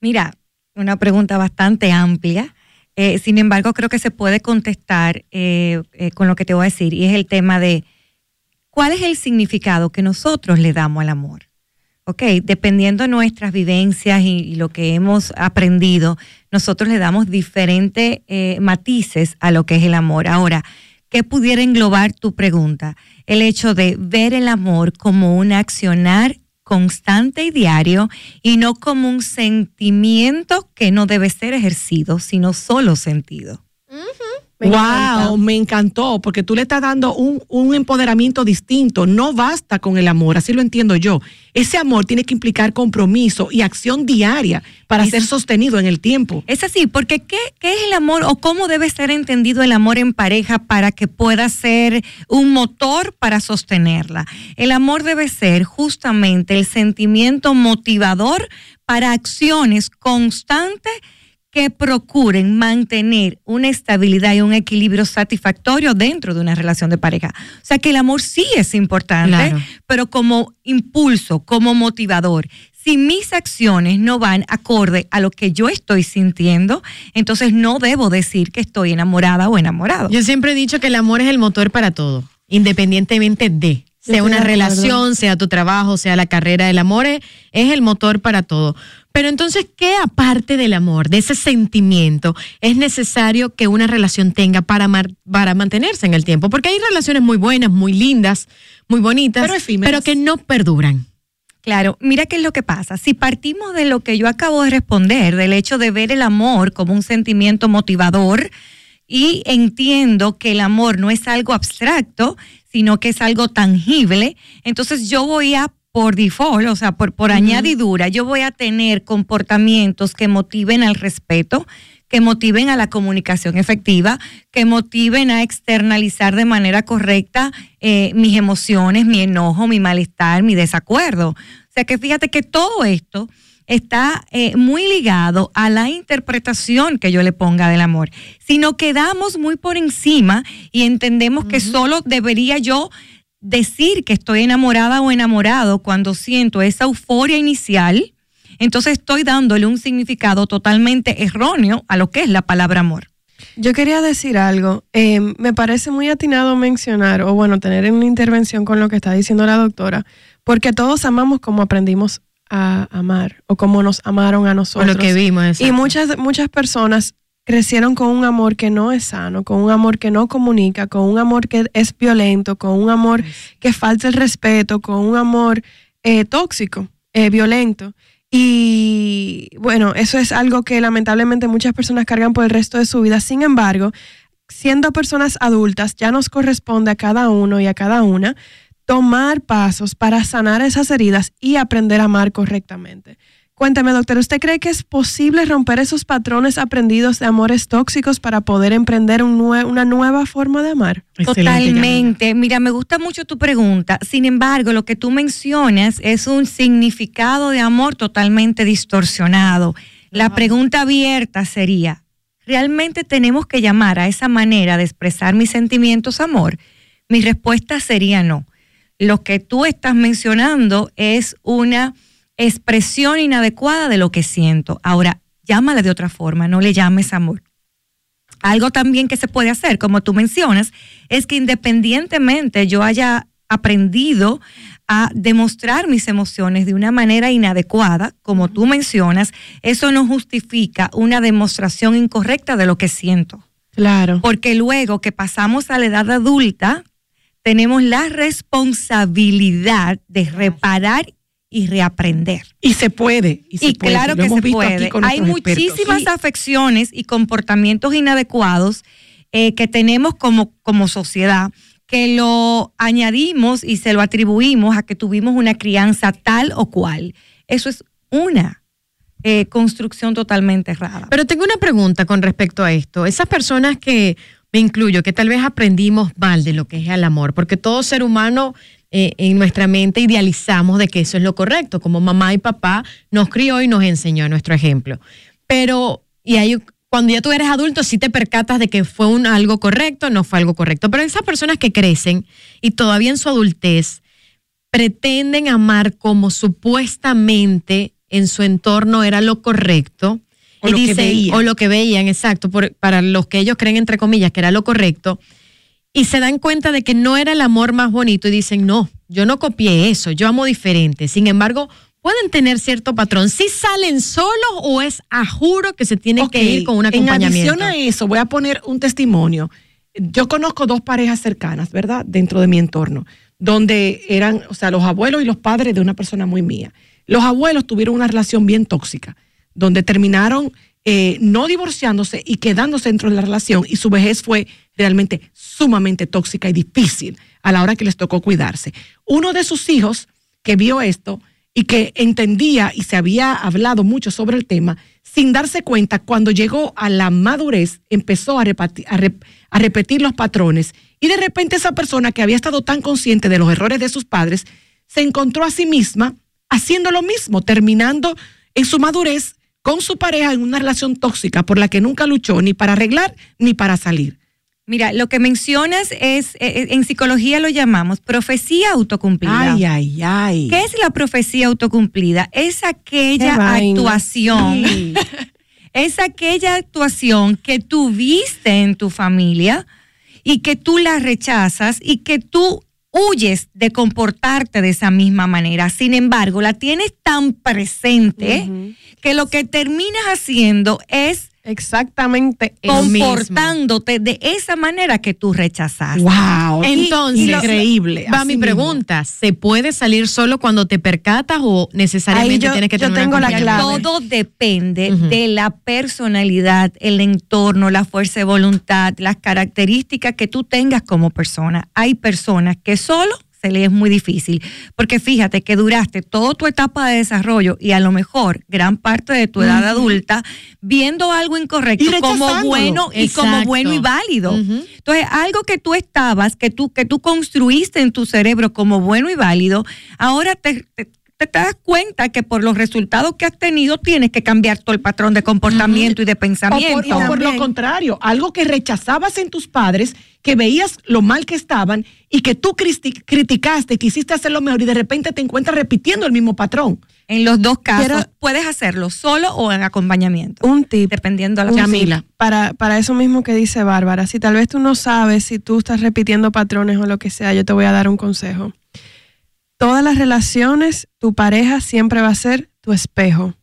Mira, una pregunta bastante amplia. Eh, sin embargo, creo que se puede contestar eh, eh, con lo que te voy a decir, y es el tema de cuál es el significado que nosotros le damos al amor. Ok, dependiendo de nuestras vivencias y, lo que hemos aprendido, nosotros le damos diferentes eh, matices a lo que es el amor. Ahora, ¿qué pudiera englobar tu pregunta? El hecho de ver el amor como un accionar constante y diario y no como un sentimiento que no debe ser ejercido, sino solo sentido. Wow, encanta. me encantó, porque tú le estás dando un, un empoderamiento distinto. No basta con el amor, así lo entiendo yo. Ese amor tiene que implicar compromiso y acción diaria para Es- ser sostenido en el tiempo. Es así, porque ¿qué, ¿qué es el amor o cómo debe ser entendido el amor en pareja para que pueda ser un motor para sostenerla? El amor debe ser justamente el sentimiento motivador para acciones constantes que procuren mantener una estabilidad y un equilibrio satisfactorio dentro de una relación de pareja. O sea que el amor sí es importante, Claro. pero como impulso, como motivador. Si mis acciones no van acorde a lo que yo estoy sintiendo, entonces no debo decir que estoy enamorada o enamorado. Yo siempre he dicho que el amor es el motor para todo, independientemente de, sea una relación, sea tu trabajo, sea la carrera. El amor es, es el motor para todo. Pero entonces, ¿qué aparte del amor, de ese sentimiento, es necesario que una relación tenga para, para mantenerse en el tiempo? Porque hay relaciones muy buenas, muy lindas, muy bonitas, Pero efímeras. pero que no perduran. Claro, mira qué es lo que pasa. Si partimos de lo que yo acabo de responder, del hecho de ver el amor como un sentimiento motivador, y entiendo que el amor no es algo abstracto, sino que es algo tangible, entonces yo voy a, por default, o sea, por, por añadidura, yo voy a tener comportamientos que motiven al respeto, que motiven a la comunicación efectiva, que motiven a externalizar de manera correcta eh, mis emociones, mi enojo, mi malestar, mi desacuerdo. O sea que fíjate que todo esto está eh, muy ligado a la interpretación que yo le ponga del amor. Si nos quedamos muy por encima y entendemos que solo debería yo decir que estoy enamorada o enamorado cuando siento esa euforia inicial, entonces estoy dándole un significado totalmente erróneo a lo que es la palabra amor. Yo quería decir algo. Eh, me parece muy atinado mencionar, o bueno, tener una intervención con lo que está diciendo la doctora, porque todos amamos como aprendimos a amar, o como nos amaron a nosotros. lo que vimos. Y muchas, muchas personas crecieron con un amor que no es sano, con un amor que no comunica, con un amor que es violento, con un amor que falta el respeto, con un amor eh, tóxico, eh, violento. Y bueno, eso es algo que lamentablemente muchas personas cargan por el resto de su vida. Sin embargo, siendo personas adultas, ya nos corresponde a cada uno y a cada una tomar pasos para sanar esas heridas y aprender a amar correctamente. Cuéntame, doctor, ¿usted cree que es posible romper esos patrones aprendidos de amores tóxicos para poder emprender un nue- una nueva forma de amar? Excelente, Totalmente. Mira, me gusta mucho tu pregunta. Sin embargo, lo que tú mencionas es un significado de amor totalmente distorsionado. La pregunta abierta sería, ¿realmente tenemos que llamar a esa manera de expresar mis sentimientos amor? Mi respuesta sería no. Lo que tú estás mencionando es una expresión inadecuada de lo que siento. Ahora, llámale de otra forma, no le llames amor. Algo también que se puede hacer, como tú mencionas, es que independientemente yo haya aprendido a demostrar mis emociones de una manera inadecuada, como tú mencionas, eso no justifica una demostración incorrecta de lo que siento. Claro. Porque luego que pasamos a la edad adulta, tenemos la responsabilidad de reparar y reaprender. Y se puede. Y, se Y puede, claro que hemos se visto aquí puede. con Hay muchísimas Sí. afecciones y comportamientos inadecuados eh, que tenemos como, como sociedad que lo añadimos y se lo atribuimos a que tuvimos una crianza tal o cual. Eso es una eh, construcción totalmente errada. Pero tengo una pregunta con respecto a esto. Esas personas que me incluyo, que tal vez aprendimos mal de lo que es el amor, porque todo ser humano eh, en nuestra mente idealizamos de que eso es lo correcto, como mamá y papá nos crió y nos enseñó nuestro ejemplo. Pero, y ahí cuando ya tú eres adulto, sí te percatas de que fue un, algo correcto, no fue algo correcto. Pero esas personas que crecen y todavía en su adultez pretenden amar como supuestamente en su entorno era lo correcto. O y lo que veían. o lo que veían, exacto, por- para los que ellos creen, entre comillas, que era lo correcto, y se dan cuenta de que no era el amor más bonito y dicen, no, yo no copié eso, yo amo diferente. Sin embargo, pueden tener cierto patrón. Si salen solos o es a juro que se tienen que ir con un En acompañamiento. adición a eso, voy a poner un testimonio. Yo conozco dos parejas cercanas, ¿verdad? Dentro de mi entorno, donde eran, o sea, los abuelos y los padres de una persona muy mía. Los abuelos tuvieron una relación bien tóxica, donde terminaron eh, no divorciándose y quedándose dentro de la relación y su vejez fue realmente sumamente tóxica y difícil a la hora que les tocó cuidarse. Uno de sus hijos que vio esto y que entendía y se había hablado mucho sobre el tema, sin darse cuenta, cuando llegó a la madurez, empezó a, a repetir los patrones y de repente esa persona que había estado tan consciente de los errores de sus padres, se encontró a sí misma haciendo lo mismo, terminando en su madurez con su pareja en una relación tóxica por la que nunca luchó ni para arreglar ni para salir. Mira, lo que mencionas es, eh, en psicología lo llamamos profecía autocumplida. Ay, ay, ay. ¿Qué es la profecía autocumplida? Es aquella actuación, Sí. es aquella actuación que tú viste en tu familia y que tú la rechazas y que tú huyes de comportarte de esa misma manera. Sin embargo, la tienes tan presente que lo que terminas haciendo es Exactamente. Mismo. comportándote de esa manera que tú rechazaste. Wow. Entonces, Y- y lo- increíble. Va mi mismo. pregunta, ¿se puede salir solo cuando te percatas o necesariamente yo- tienes que yo tener tengo la clave. Todo depende de la personalidad, el entorno, la fuerza de voluntad, las características que tú tengas como persona. Hay personas que solo se les es muy difícil, porque fíjate que duraste toda tu etapa de desarrollo y a lo mejor gran parte de tu edad adulta viendo algo incorrecto como bueno y como bueno y válido. Entonces, algo que tú estabas, que tú, que tú construiste en tu cerebro como bueno y válido, ahora te, te- te das cuenta que por los resultados que has tenido tienes que cambiar todo el patrón de comportamiento y de O por, pensamiento. o por lo contrario, algo que rechazabas en tus padres, que veías lo mal que estaban y que tú criticaste, quisiste hacerlo mejor y de repente te encuentras repitiendo el mismo patrón. En los dos casos, puedes hacerlo solo o en acompañamiento, Un tip. dependiendo de la tip Para, para eso mismo que dice Bárbara, si tal vez tú no sabes si tú estás repitiendo patrones o lo que sea, yo te voy a dar un consejo. Todas las relaciones, tu pareja siempre va a ser tu espejo.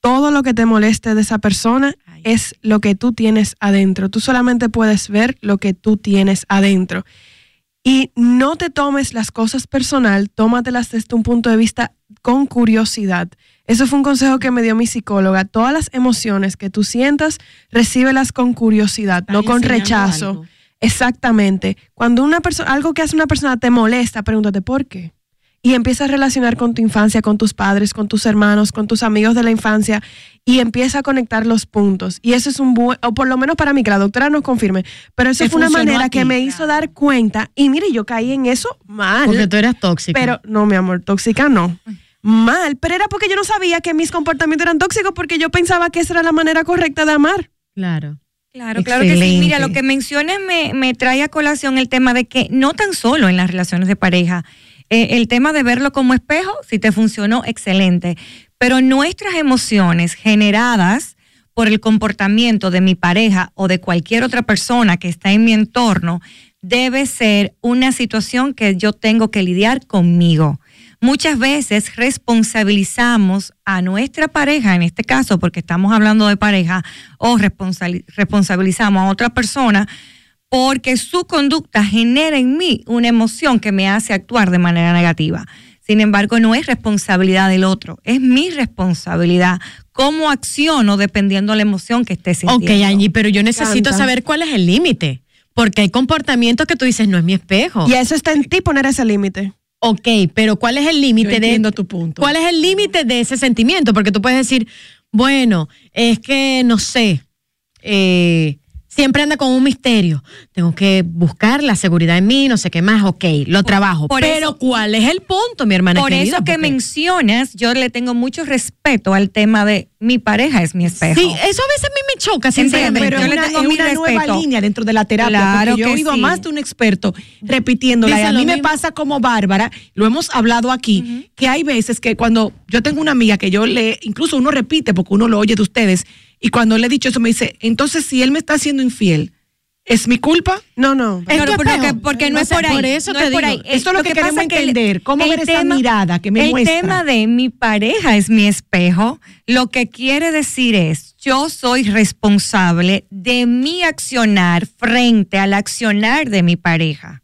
Todo lo que te moleste de esa persona es lo que tú tienes adentro. Tú solamente puedes ver lo que tú tienes adentro. Y no te tomes las cosas personal, tómatelas desde un punto de vista con curiosidad. Eso fue un consejo que me dio mi psicóloga. Todas las emociones que tú sientas, recíbelas con curiosidad, no con rechazo. algo. Exactamente. Cuando una persona, algo que hace una persona te molesta, pregúntate por qué. Y empieza a relacionar con tu infancia, con tus padres, con tus hermanos, con tus amigos de la infancia y empieza a conectar los puntos. Y eso es un buen, o por lo menos para mí, que la doctora nos confirme, pero eso fue una manera que me hizo dar cuenta. Y mire, yo caí en eso mal. Porque tú eras tóxica. Pero no, mi amor, tóxica no. Mal, pero era porque yo no sabía que mis comportamientos eran tóxicos porque yo pensaba que esa era la manera correcta de amar. claro. Claro, claro que sí. Mira, lo que mencionas me, me trae a colación el tema de que no tan solo en las relaciones de pareja, eh, el tema de verlo como espejo, si te funcionó, excelente, pero nuestras emociones generadas por el comportamiento de mi pareja o de cualquier otra persona que está en mi entorno, debe ser una situación que yo tengo que lidiar conmigo. Muchas veces responsabilizamos a nuestra pareja, en este caso, porque estamos hablando de pareja, o responsabili- responsabilizamos a otra persona porque su conducta genera en mí una emoción que me hace actuar de manera negativa. Sin embargo, no es responsabilidad del otro, es mi responsabilidad. Cómo acciono dependiendo de la emoción que esté sintiendo. Ok, Angie, pero yo necesito Canta. saber cuál es el límite. Porque hay comportamientos que tú dices, no es mi espejo. Y eso está en ti poner ese límite. Ok, pero ¿cuál es el límite de entiendo tu punto. ¿Cuál es el límite de ese sentimiento? Porque tú puedes decir, bueno, es que no sé, eh, siempre anda con un misterio. Tengo que buscar la seguridad en mí, no sé qué más, ok, lo trabajo. por Pero eso- ¿cuál es el punto, mi hermana Por querida? eso que Porque- mencionas, yo le tengo mucho respeto al tema de mi pareja es mi espejo. Sí, eso a veces a mí me choca, sinceramente. Pero yo es le una, tengo es una nueva línea dentro de la terapia. Claro yo he a sí. más de un experto repitiéndola. Y a mí me pasa como Bárbara, lo hemos hablado aquí, que hay veces que cuando yo tengo una amiga que yo le, incluso uno repite porque uno lo oye de ustedes, y cuando le he dicho eso me dice, entonces si él me está haciendo infiel, ¿es mi culpa? No, no. Es porque, porque no es por ahí. por eso no te es por digo, ahí. esto es lo que queremos pasa el- entender, cómo el ver esa mirada que me el muestra. tema de mi pareja es mi espejo, lo que quiere decir es, yo soy responsable de mi accionar frente al accionar de mi pareja.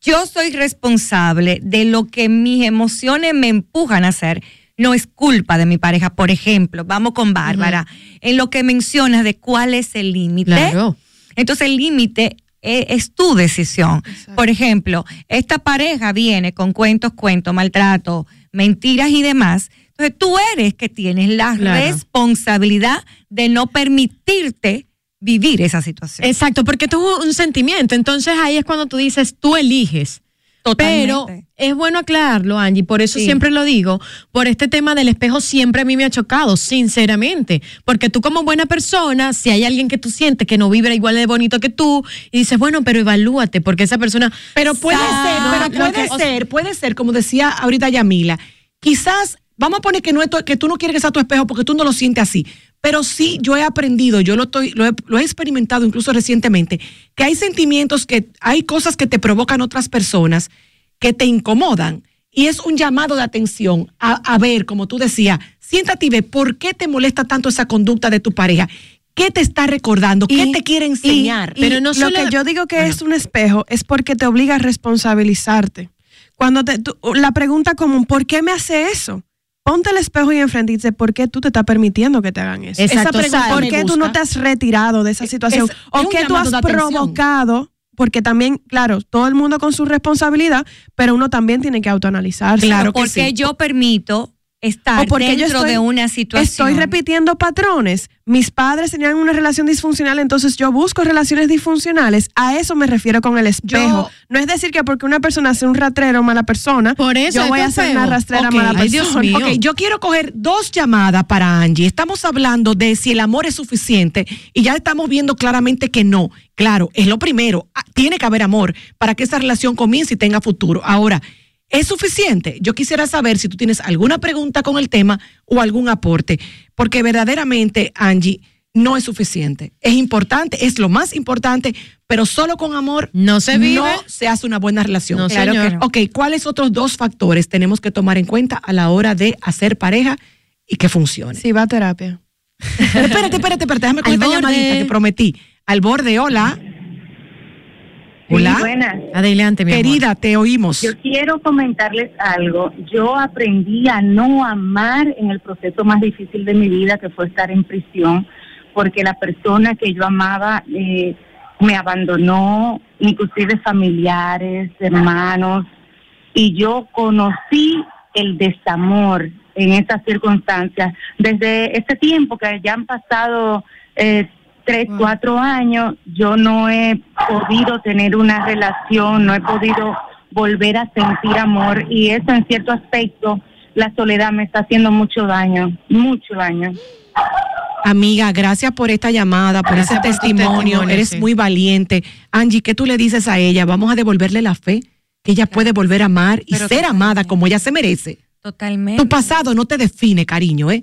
Yo soy responsable de lo que mis emociones me empujan a hacer. No es culpa de mi pareja. Por ejemplo, vamos con Bárbara, en lo que mencionas de cuál es el límite. Claro. Entonces el límite e- es, tu decisión. Por ejemplo, esta pareja viene con cuentos, cuentos, maltrato, mentiras y demás. Entonces tú eres que tienes la Claro. responsabilidad de no permitirte vivir esa situación. Exacto, porque tú es un sentimiento. Entonces ahí es cuando tú dices, tú eliges. Pero es bueno aclararlo, Angie, por eso Sí. siempre lo digo, por este tema del espejo siempre a mí me ha chocado, sinceramente, porque tú como buena persona, si hay alguien que tú sientes que no vibra igual de bonito que tú, y dices, bueno, pero evalúate, porque esa persona... Pero puede ser, pero puede que- ser, puede ser, como decía ahorita Yamila, quizás, vamos a poner que, no es tu- que tú no quieres que sea tu espejo porque tú no lo sientes así, pero sí yo he aprendido, yo lo, estoy, lo, he, lo he experimentado incluso recientemente, que hay sentimientos que, hay cosas que te provocan otras personas que te incomodan. Y es un llamado de atención a, a ver, como tú decías, siéntate y ve por qué te molesta tanto esa conducta de tu pareja. ¿Qué te está recordando? ¿Qué te quiere y- enseñar? y lo que yo digo que es un espejo es porque te obliga a responsabilizarte. Cuando te, tú- la pregunta común, ¿por qué me hace eso? Ponte el espejo y enfrente y dice, ¿por qué tú te estás permitiendo que te hagan eso? Exacto, Esa pregunta, ¿Por qué tú no te has retirado de esa situación? es- es o qué tú has provocado, porque también, claro, todo el mundo con su responsabilidad, pero uno también tiene que autoanalizarse. Claro que porque yo permito estar O porque yo dentro estoy- de una situación. Estoy repitiendo patrones. Mis padres tenían una relación disfuncional, entonces yo busco relaciones disfuncionales. A eso me refiero con el espejo. no es decir que porque una persona hace un rastrero mala persona, eso yo voy a espejo. una rastrera Ok, mala ay, persona. Dios mío. Ok, yo quiero coger dos llamadas para Angie. Estamos hablando de si el amor es suficiente y ya estamos viendo claramente que no. Claro, es lo primero. Ah, Tiene que haber amor para que esa relación comience y tenga futuro. Ahora, ¿es suficiente? Yo quisiera saber si tú tienes alguna pregunta con el tema o algún aporte, porque verdaderamente, Angie, no es suficiente. Es importante, es lo más importante, pero solo con amor no se vive. No se hace una buena relación. No, Claro señor. que no. Ok, ¿cuáles otros dos factores tenemos que tomar en cuenta a la hora de hacer pareja y que funcione? Sí, va a terapia. Pero espérate, espérate, espérate, déjame con esta llamadita que prometí. Al borde, hola. Hola. Sí, buenas. Adelante, mi amor. Querida, te oímos. Yo quiero comentarles algo. Yo aprendí a no amar en el proceso más difícil de mi vida, que fue estar en prisión, porque la persona que yo amaba eh, me abandonó, inclusive familiares, hermanos, y yo conocí el desamor en esas circunstancias. Desde ese tiempo que ya han pasado eh, tres, cuatro años, yo no he podido tener una relación, no he podido volver a sentir amor y eso en cierto aspecto, la soledad me está haciendo mucho daño, mucho daño. Amiga, gracias por esta llamada, por Gracias ese por testimonio. testimonio, Eres sí. muy valiente. Angie, ¿qué tú le dices a ella? Vamos a devolverle la fe, que ella puede volver a amar y Pero ser amada como ella se merece. Totalmente. Tu pasado no te define, cariño, ¿eh?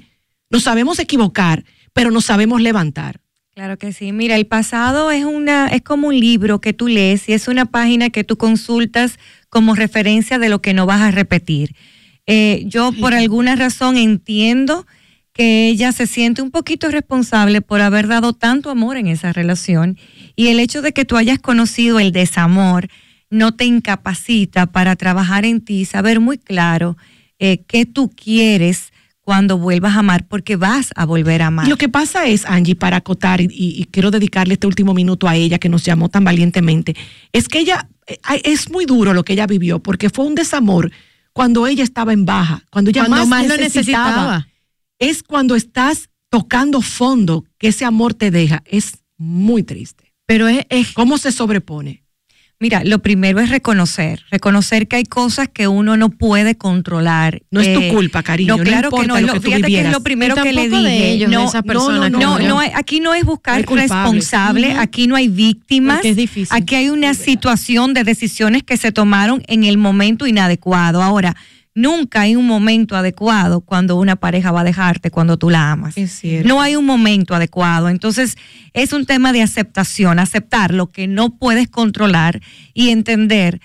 Nos sabemos equivocar, pero nos sabemos levantar. Claro que sí. Mira, el pasado es una, es como un libro que tú lees y es una página que tú consultas como referencia de lo que no vas a repetir. Eh, yo por alguna razón entiendo que ella se siente un poquito responsable por haber dado tanto amor en esa relación y el hecho de que tú hayas conocido el desamor no te incapacita para trabajar en ti, saber muy claro eh, qué tú quieres cuando vuelvas a amar, porque vas a volver a amar. Lo que pasa es, Angie, para acotar, y, quiero dedicarle este último minuto a ella que nos llamó tan valientemente, es que ella, eh, es muy duro lo que ella vivió, porque fue un desamor cuando ella estaba en baja, cuando ella Cuando más, más lo necesitaba. necesitaba. Es cuando estás tocando fondo que ese amor te deja. Es muy triste. Pero es, ¿Cómo se sobrepone? Mira, lo primero es reconocer, reconocer que hay cosas que uno no puede controlar. No es tu Eh, culpa, cariño, No, no claro que no. lo lo- que tú fíjate que es lo primero que le dije. ellos, de no, esa no, persona no, no, no hay- aquí no es buscar responsable, aquí no hay víctimas. Porque es difícil. Aquí hay una situación de decisiones que se tomaron en el momento inadecuado. Ahora, nunca hay un momento adecuado cuando una pareja va a dejarte cuando tú la amas. Es cierto. No hay un momento adecuado. Entonces, es un tema de aceptación, aceptar lo que no puedes controlar y entender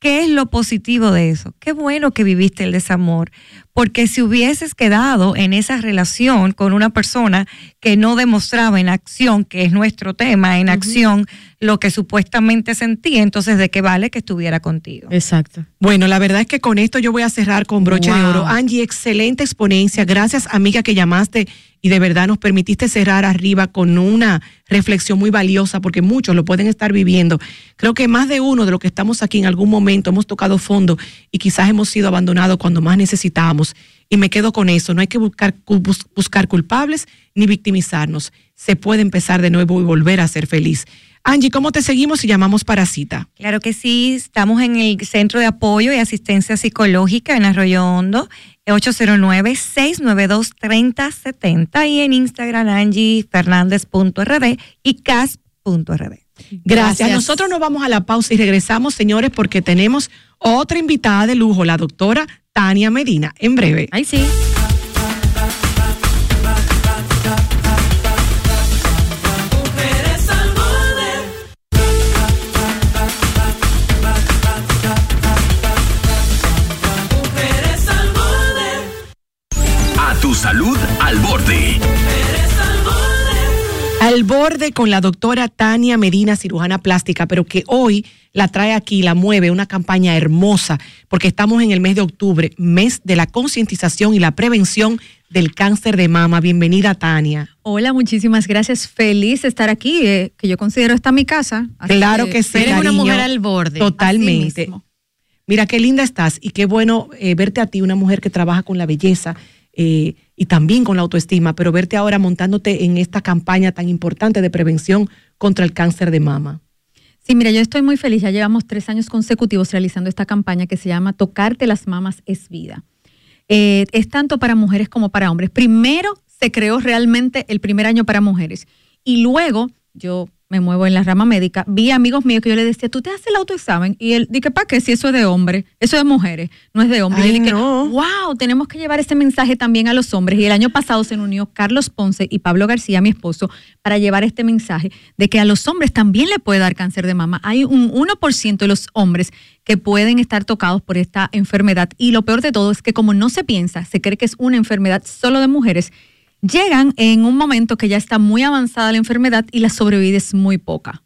qué es lo positivo de eso. Qué bueno que viviste el desamor, porque si hubieses quedado en esa relación con una persona que no demostraba en acción, que es nuestro tema, en acción lo que supuestamente sentía, entonces de qué vale que estuviera contigo. Exacto. Bueno, la verdad es que con esto yo voy a cerrar con broche de oro. Angie, excelente exponencia. Gracias, amiga, que llamaste y de verdad nos permitiste cerrar arriba con una reflexión muy valiosa, porque muchos lo pueden estar viviendo. Creo que más de uno de los que estamos aquí en algún momento hemos tocado fondo y quizás hemos sido abandonados cuando más necesitábamos. Y me quedo con eso. No hay que buscar, buscar culpables ni victimizarnos. Se puede empezar de nuevo y volver a ser feliz. Angie, ¿cómo te seguimos si llamamos para cita? Claro que sí, estamos en el Centro de Apoyo y Asistencia Psicológica en Arroyo Hondo, 809-692-3070 y en Instagram angiefernández.rd y cas.rd. Gracias. Nosotros nos vamos a la pausa y regresamos, señores, porque tenemos otra invitada de lujo, la doctora Tania Medina, en breve. Ahí sí. Al borde con la doctora Tania Medina, cirujana plástica, pero que hoy la trae aquí, la mueve, una campaña hermosa, porque estamos en el mes de octubre, mes de la concientización y la prevención del cáncer de mama. Bienvenida, Tania. Hola, muchísimas gracias. Feliz de estar aquí, eh, que yo considero esta mi casa. Claro que sí, Eres una mujer al borde. Totalmente. Mira qué linda estás y qué bueno eh, verte a ti, una mujer que trabaja con la belleza eh, y también con la autoestima, pero verte ahora montándote en esta campaña tan importante de prevención contra el cáncer de mama. Sí, mira, yo estoy muy feliz. Ya llevamos tres años consecutivos realizando esta campaña que se llama Tocarte las mamas es vida. Eh, es tanto para mujeres como para hombres. Primero se creó realmente el primer año para mujeres y luego yo me muevo en la rama médica, vi amigos míos que yo le decía, tú te haces el autoexamen y él dije, ¿para qué? Si eso es de hombre, eso es de mujeres, no es de hombres. Ay, y yo dije, no. wow, tenemos que llevar este mensaje también a los hombres. Y el año pasado se unió Carlos Ponce y Pablo García, mi esposo, para llevar este mensaje de que a los hombres también le puede dar cáncer de mama. Hay un 1% de los hombres que pueden estar tocados por esta enfermedad. Y lo peor de todo es que como no se piensa, se cree que es una enfermedad solo de mujeres, llegan en un momento que ya está muy avanzada la enfermedad y la sobrevida es muy poca.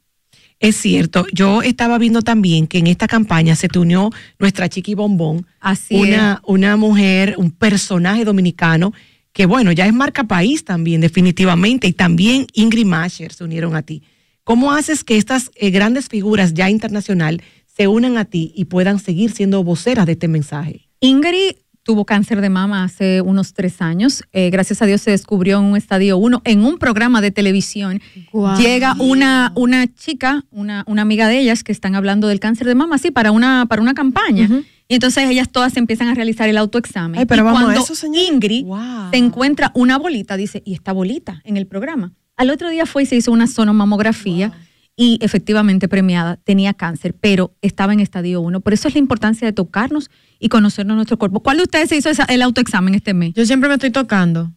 Es cierto, yo estaba viendo también que en esta campaña se te unió nuestra Chiqui Bombón, Así una, una mujer, un personaje dominicano que bueno, ya es marca país también definitivamente y también Ingrid Masher se unieron a ti. ¿Cómo haces que estas eh, grandes figuras ya internacional se unan a ti y puedan seguir siendo voceras de este mensaje? Ingrid tuvo cáncer de mama hace unos tres años. Eh, gracias a Dios se descubrió en un estadio 1, en un programa de televisión. Guau. Llega una, una chica, una, una amiga de ellas, que están hablando del cáncer de mama, sí, para una, para una campaña. Y entonces ellas todas empiezan a realizar el autoexamen. Ay, pero y vamos cuando eso, señora. Ingrid Wow. se encuentra una bolita, dice, ¿y esta bolita en el programa? Al otro día fue y se hizo una sonomamografía y efectivamente premiada, tenía cáncer, pero estaba en estadio 1. Por eso es la importancia de tocarnos y conocernos nuestro cuerpo. ¿Cuál de ustedes se hizo esa- el autoexamen este mes? Yo siempre me estoy tocando.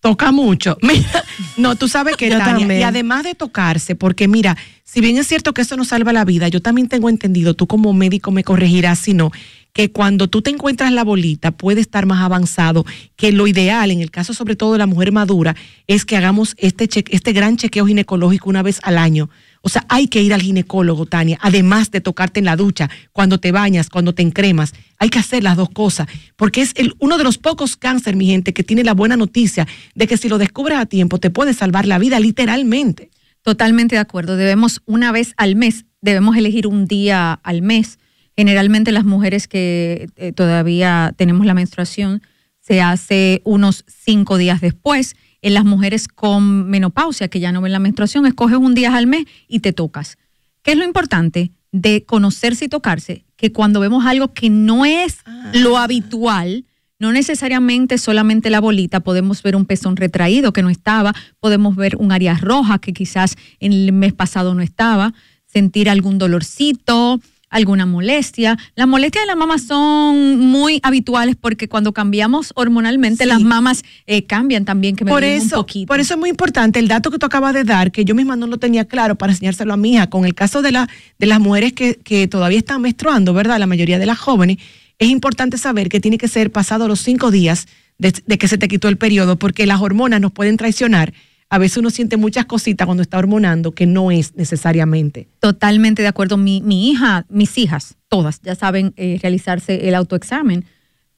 Toca mucho. Mira, no, tú sabes que Yo Tania, también. y además de tocarse, porque mira, si bien es cierto que eso nos salva la vida, yo también tengo entendido, tú como médico me corregirás si no, que cuando tú te encuentras la bolita puede estar más avanzado, que lo ideal, en el caso sobre todo de la mujer madura, es que hagamos este, este gran chequeo ginecológico una vez al año. O sea, hay que ir al ginecólogo, Tania, además de tocarte en la ducha, cuando te bañas, cuando te encremas. Hay que hacer las dos cosas, porque es uno de los pocos cáncer, mi gente, que tiene la buena noticia de que si lo descubres a tiempo te puede salvar la vida literalmente. Totalmente de acuerdo. Debemos una vez al mes, debemos elegir un día al mes. Generalmente las mujeres que eh, todavía tenemos la menstruación se hace unos cinco días después En las mujeres con menopausia, que ya no ven la menstruación, escoges un día al mes y te tocas. ¿Qué es lo importante de conocerse y tocarse? Que cuando vemos algo que no es lo habitual, no necesariamente solamente la bolita, podemos ver un pezón retraído que no estaba, podemos ver un área roja que quizás en el mes pasado no estaba, sentir algún dolorcito, alguna molestia. Las molestias de la mama son muy habituales porque cuando cambiamos hormonalmente, las mamas eh, cambian también, que me Por duelen un eso, poquito. por eso es muy importante el dato que tú acabas de dar, que yo misma no lo tenía claro para enseñárselo a mi hija, con el caso de, la, de las mujeres que, que todavía están menstruando, ¿verdad? La mayoría de las jóvenes, es importante saber que tiene que ser pasado los cinco días de, de que se te quitó el periodo, porque las hormonas nos pueden traicionar. A veces uno siente muchas cositas cuando está hormonando que no es necesariamente. Totalmente de acuerdo. Mi, mi hija, mis hijas, todas ya saben eh, realizarse el autoexamen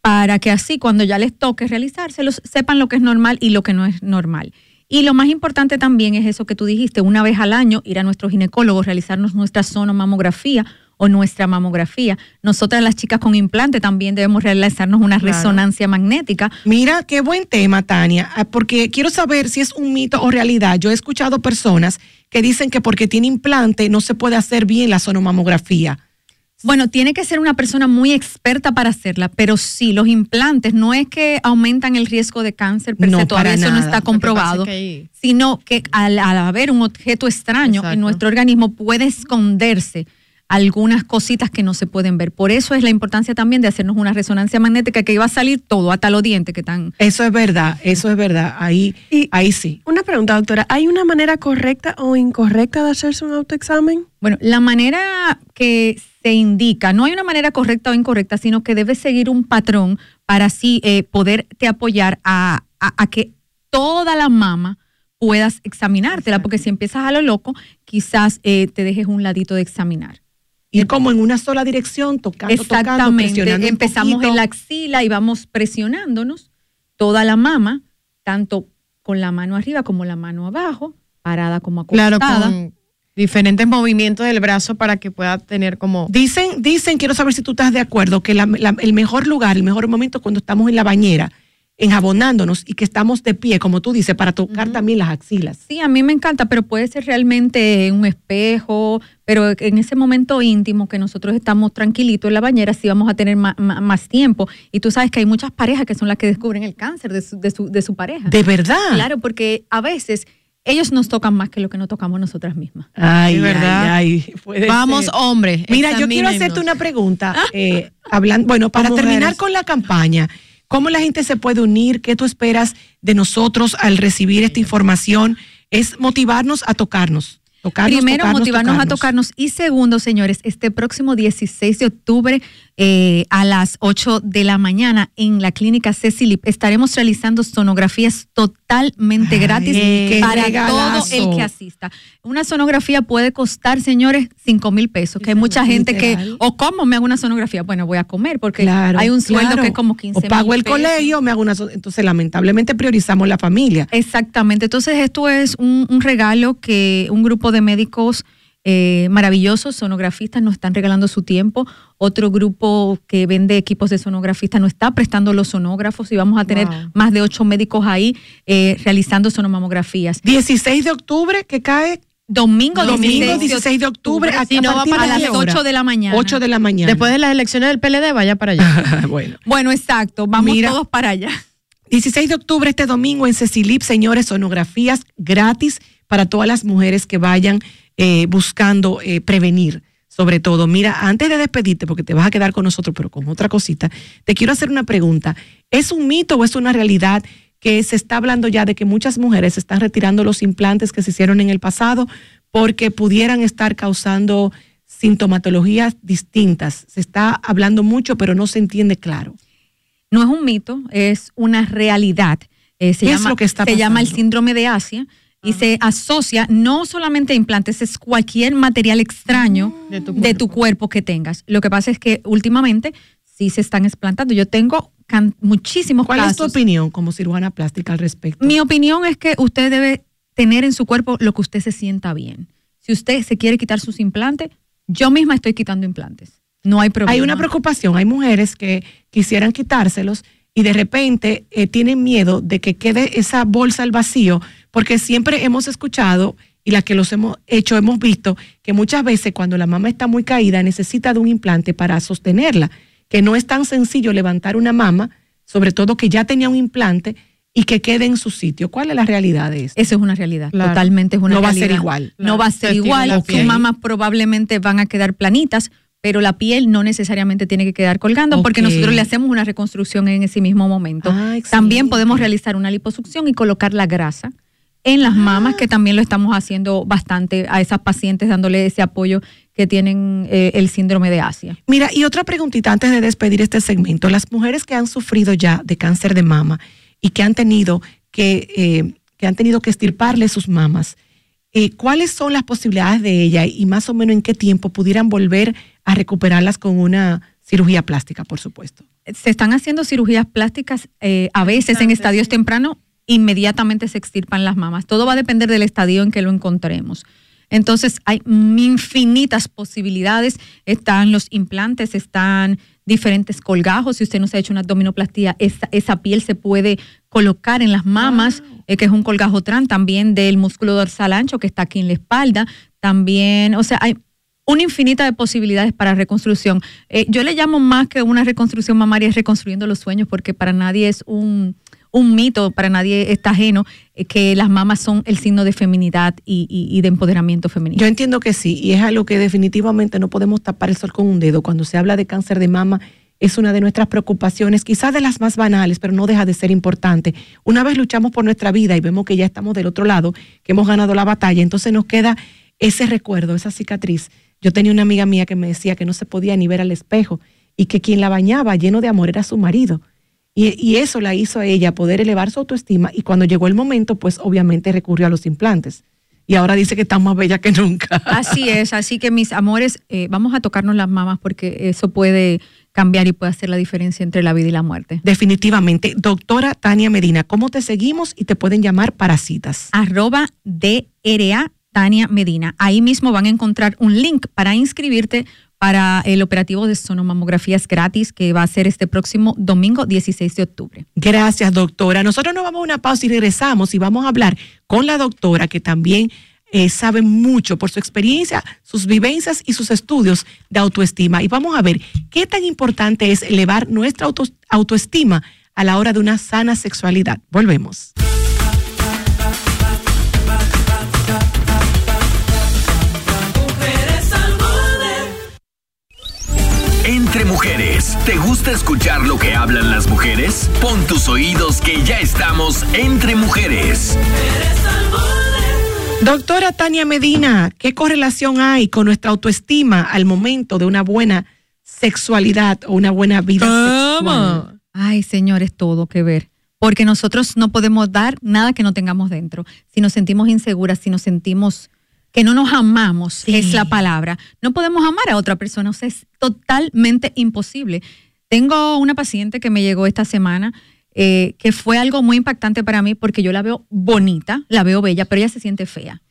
para que así cuando ya les toque realizárselos sepan lo que es normal y lo que no es normal. Y lo más importante también es eso que tú dijiste, una vez al año ir a nuestro ginecólogo, realizarnos nuestra sonomamografía o nuestra mamografía. Nosotras las chicas con implante también debemos realizarnos una Claro. resonancia magnética. Mira, qué buen tema, Tania, ah, porque quiero saber si es un mito o realidad. Yo he escuchado personas que dicen que porque tiene implante no se puede hacer bien la sonomamografía. Bueno, tiene que ser una persona muy experta para hacerla, pero sí, los implantes no es que aumentan el riesgo de cáncer, pero No, todavía eso no está que comprobado, que sino que al, al haber un objeto extraño en nuestro organismo puede esconderse algunas cositas que no se pueden ver. Por eso es la importancia también de hacernos una resonancia magnética que iba a salir todo, hasta los dientes que están. Eso es verdad, eso es verdad. Ahí, ahí sí. Una pregunta, doctora. ¿Hay una manera correcta o incorrecta de hacerse un autoexamen? Bueno, la manera que se indica, no hay una manera correcta o incorrecta, sino que debes seguir un patrón para así eh, poderte apoyar a, a- a que toda la mama puedas examinártela, porque si empiezas a lo loco, quizás eh, te dejes un ladito de examinar. Ir como en una sola dirección, tocando, tocando, Exactamente. presionando un Empezamos en la axila y vamos presionándonos toda la mama, tanto con la mano arriba como la mano abajo, parada como acostada. Claro, con diferentes movimientos del brazo para que pueda tener como... Dicen, dicen, quiero saber si tú estás de acuerdo, que la- la- el mejor lugar, el mejor momento cuando estamos en la bañera, enjabonándonos y que estamos de pie, como tú dices, para tocar también las axilas. Sí, a mí me encanta, pero puede ser realmente un espejo, pero en ese momento íntimo que nosotros estamos tranquilitos en la bañera, sí vamos a tener más, tiempo. Y tú sabes que hay muchas parejas que son las que descubren el cáncer de su, de su, de su pareja. ¿De verdad? Claro, porque a veces ellos nos tocan más que lo que nos tocamos nosotras mismas. Ay, verdad. ay, ay, puede Vamos, ser. hombres. Mira, yo quiero hacerte una pregunta. eh, hablando, bueno, para terminar con la campaña, ¿cómo la gente se puede unir? ¿Qué tú esperas de nosotros al recibir esta información? Es motivarnos a tocarnos. tocarnos Primero, tocarnos, motivarnos a tocarnos. Y segundo, señores, este próximo 16 de octubre eh, a las 8 de la mañana en la clínica Cecilip estaremos realizando sonografías totalmente gratis para regalazo. todo el que asista. Una sonografía puede costar, señores, 5 mil pesos, que hay mucha gente que, o cómo me hago una sonografía, bueno, voy a comer, porque Claro, hay un sueldo claro. que es como 15 O pago mil el pesos. colegio, me hago una. Entonces, lamentablemente, priorizamos la familia. Exactamente. Entonces, esto es un, un regalo que un grupo de médicos eh, maravillosos, sonografistas, nos están regalando su tiempo. Otro grupo que vende equipos de sonografistas nos está prestando los sonógrafos y vamos a tener Wow. más de ocho médicos ahí eh, realizando sonomamografías. 16 de octubre, que cae. Domingo, Domingo 16 de octubre, aquí no va para las qué hora? 8 de la mañana. 8 de la mañana. Después de las elecciones del PLD, vaya para allá. bueno. Bueno, exacto. Vamos Mira. todos para allá. 16 de octubre, este domingo en Cecilip, señores, sonografías gratis para todas las mujeres que vayan eh, buscando eh, prevenir. Sobre todo, mira, antes de despedirte, porque te vas a quedar con nosotros, pero con otra cosita, te quiero hacer una pregunta. ¿Es un mito o es una realidad que se está hablando ya de que muchas mujeres están retirando los implantes que se hicieron en el pasado porque pudieran estar causando sintomatologías distintas? Se está hablando mucho, pero no se entiende claro. No es un mito, es una realidad. Eh, se ¿Qué es llama, lo que está se llama el síndrome de Asia y se asocia no solamente a implantes, es cualquier material extraño de tu, cuerpo que tengas. Lo que pasa es que últimamente sí se están explantando. Yo tengo muchísimos ¿Cuál es tu casos. opinión como cirujana plástica al respecto? Mi opinión es que usted debe tener en su cuerpo lo que usted se sienta bien. Si usted se quiere quitar sus implantes, yo misma estoy quitando implantes. No hay problema. Hay una preocupación, hay mujeres que quisieran quitárselos y de repente eh, tienen miedo de que quede esa bolsa al vacío, porque siempre hemos escuchado y las que los hemos hecho hemos visto que muchas veces cuando la mamá está muy caída necesita de un implante para sostenerla, que no es tan sencillo levantar una mama, sobre todo que ya tenía un implante y que quede en su sitio. ¿Cuál es la realidad de eso? Eso es una realidad, Claro. totalmente es una No va a realidad. ser igual. No va a ser igual, sus mamas probablemente van a quedar planitas, pero la piel no necesariamente tiene que quedar colgando porque nosotros le hacemos una reconstrucción en ese mismo momento. Ah, también podemos realizar una liposucción y colocar la grasa en las mamas, que también lo estamos haciendo bastante a esas pacientes, dándole ese apoyo que tienen eh, el síndrome de Asia. Mira, y otra preguntita antes de despedir este segmento. Las mujeres que han sufrido ya de cáncer de mama y que han tenido que, eh, que han tenido que estirparle sus mamas, eh, ¿cuáles son las posibilidades de ella y más o menos en qué tiempo pudieran volver a recuperarlas con una cirugía plástica, por supuesto? se están haciendo cirugías plásticas eh, a veces en estadios tempranos, inmediatamente se extirpan las mamas. Todo va a depender del estadio en que lo encontremos. Entonces hay infinitas posibilidades. Están los implantes, están diferentes colgajos. Si usted no se ha hecho una abdominoplastía, esa, esa piel se puede colocar en las mamas, eh, que es un colgajo trans, también del músculo dorsal ancho que está aquí en la espalda. También, o sea, hay una infinita de posibilidades para reconstrucción. Eh, yo le llamo más que una reconstrucción mamaria, es reconstruyendo los sueños, porque para nadie es un, un mito, para nadie está ajeno eh, que las mamas son el signo de feminidad y, y- y de empoderamiento femenino. Yo entiendo que sí, y es algo que definitivamente no podemos tapar el sol con un dedo. Cuando se habla de cáncer de mama, es una de nuestras preocupaciones, quizás de las más banales, pero no deja de ser importante. Una vez luchamos por nuestra vida y vemos que ya estamos del otro lado, que hemos ganado la batalla, entonces nos queda ese recuerdo, esa cicatriz. Yo tenía una amiga mía que me decía que no se podía ni ver al espejo y que quien la bañaba lleno de amor era su marido. Y, y eso la hizo a ella poder elevar su autoestima y cuando llegó el momento, pues obviamente recurrió a los implantes. Y ahora dice que está más bella que nunca. Así es, así que mis amores, eh, vamos a tocarnos las mamas porque eso puede cambiar y puede hacer la diferencia entre la vida y la muerte. Definitivamente. Doctora Tania Medina, ¿cómo te seguimos y te pueden llamar para citas? arroba DRA Tania Medina. Ahí mismo van a encontrar un link para inscribirte para el operativo de sonomamografías gratis que va a ser este próximo domingo 16 de octubre. Gracias, doctora. Nosotros nos vamos a una pausa y regresamos y vamos a hablar con la doctora que también eh, sabe mucho por su experiencia, sus vivencias y sus estudios de autoestima. Y vamos a ver qué tan importante es elevar nuestra auto- autoestima a la hora de una sana sexualidad. Volvemos. Entre mujeres, ¿te gusta escuchar lo que hablan las mujeres? Pon tus oídos que ya estamos entre mujeres. Doctora Tania Medina, ¿qué correlación hay con nuestra autoestima al momento de una buena sexualidad o una buena vida sexual? Ay, señores, todo que ver. Porque nosotros no podemos dar nada que no tengamos dentro. Si nos sentimos inseguras, si nos sentimos que no nos amamos, es la palabra. No podemos amar a otra persona, o sea, es totalmente imposible. Tengo una paciente que me llegó esta semana eh, que fue algo muy impactante para mí porque yo la veo bonita, la veo bella, pero ella se siente fea.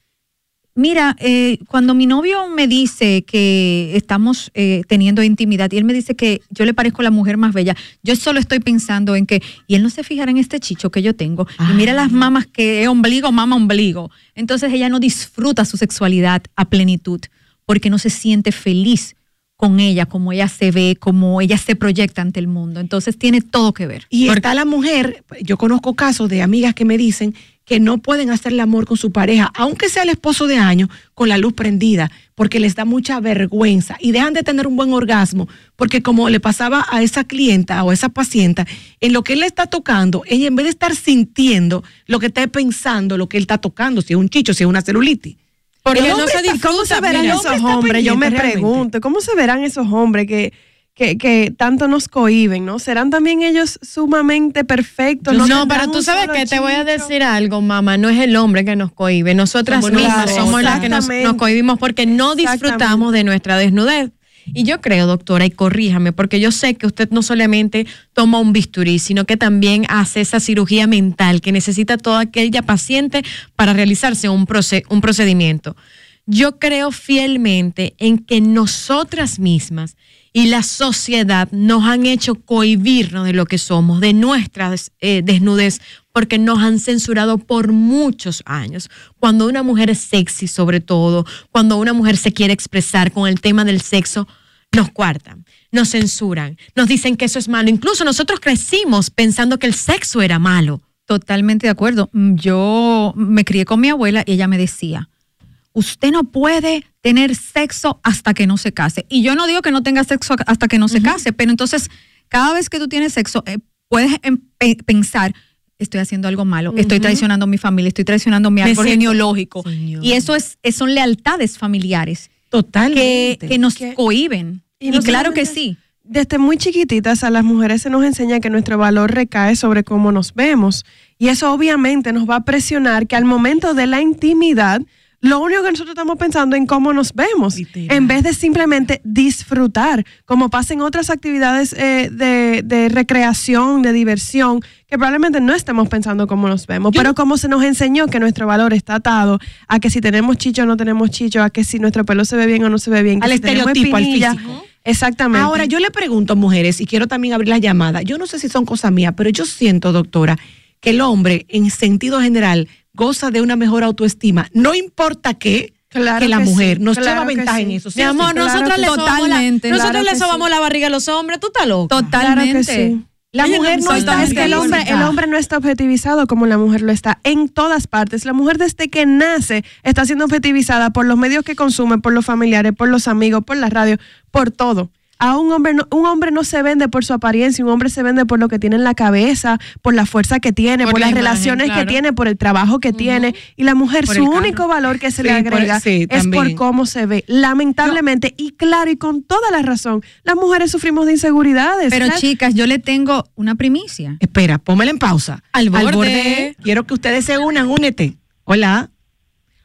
Mira, eh, cuando mi novio me dice que estamos eh, teniendo intimidad y él me dice que yo le parezco la mujer más bella, yo solo estoy pensando en que, y él no se fijará en este chicho que yo tengo, y mira las mamas que es ombligo, mama, ombligo. Entonces ella no disfruta su sexualidad a plenitud porque no se siente feliz con ella, como ella se ve, como ella se proyecta ante el mundo. Entonces tiene todo que ver. Y está la mujer, yo conozco casos de amigas que me dicen que no pueden hacer el amor con su pareja, aunque sea el esposo de años, con la luz prendida, porque les da mucha vergüenza y dejan de tener un buen orgasmo, porque como le pasaba a esa clienta o a esa paciente, en lo que él le está tocando, ella en vez de estar sintiendo lo que está pensando, lo que él está tocando, si es un chicho, si es una celulitis. Porque no se está- ¿Cómo se verán mira, esos hombres? Yo me realmente. pregunto, ¿cómo se verán esos hombres que, que, que tanto nos cohiben, no? ¿Serán también ellos sumamente perfectos? No, tendrán pero tú sabes que te voy a decir algo, mamá. No es el hombre que nos cohibe. Nosotras Somos mismas somos las que nos, cohibimos porque no disfrutamos de nuestra desnudez. Y yo creo, doctora, y corríjame, porque yo sé que usted no solamente toma un bisturí, sino que también hace esa cirugía mental que necesita toda aquella paciente para realizarse un, un procedimiento. Yo creo fielmente en que nosotras mismas y la sociedad nos han hecho cohibirnos de lo que somos, de nuestra des- eh, desnudez, porque nos han censurado por muchos años. Cuando una mujer es sexy, sobre todo, cuando una mujer se quiere expresar con el tema del sexo, nos cuartan, nos censuran, nos dicen que eso es malo. Incluso nosotros crecimos pensando que el sexo era malo. Totalmente de acuerdo. Mm, Yo me crié con mi abuela y ella me decía, usted no puede tener sexo hasta que no se case. Y yo no digo que no tenga sexo hasta que no se case, pero entonces cada vez que tú tienes sexo, eh, puedes em- pe- pensar, estoy haciendo algo malo, estoy traicionando a mi familia, estoy traicionando mi árbol genealógico. Y eso es, son lealtades familiares. Que, que nos cohiben. Y, no claro que sí. Desde muy chiquititas a las mujeres se nos enseña que nuestro valor recae sobre cómo nos vemos. Y eso obviamente nos va a presionar que al momento de la intimidad, lo único que nosotros estamos pensando en cómo nos vemos, en vez de simplemente disfrutar, como pasa en otras actividades eh, de, de recreación, de diversión, que probablemente no estemos pensando cómo nos vemos, pero como se nos enseñó que nuestro valor está atado a que si tenemos chicho o no tenemos chicho, a que si nuestro pelo se ve bien o no se ve bien, que Al si estereotipo, al físico. Exactamente. Ahora, yo le pregunto, mujeres, y quiero también abrir la llamada. Yo no sé si son cosas mías, pero yo siento, doctora, que el hombre, en sentido general, goza de una mejor autoestima. No importa qué, Claro que la que mujer. sí, nos claro lleva ventaja sí. en eso. ¿sí Mi amor, nosotros le sobamos, la, Totalmente. nosotros Claro le sobamos la barriga a los hombres. ¿Tú estás loca? Totalmente. Claro que sí. La mujer no está Es que el hombre, el hombre no está objetivizado como la mujer lo está en todas partes. La mujer desde que nace está siendo objetivizada por los medios que consume, por los familiares, por los amigos, por la radio, por todo. A un hombre, no, un hombre no se vende por su apariencia, un hombre se vende por lo que tiene en la cabeza, por la fuerza que tiene, Por por, la las imagen, relaciones claro. que tiene, por el trabajo que tiene. Y la mujer, Por su único valor que se le por- agrega sí, es por cómo se ve. Lamentablemente, y claro, y con toda la razón, las mujeres sufrimos de inseguridades. Pero chicas, yo le tengo una primicia. Espera, pómela en pausa. Al borde. Quiero que ustedes se unan, únete. Hola.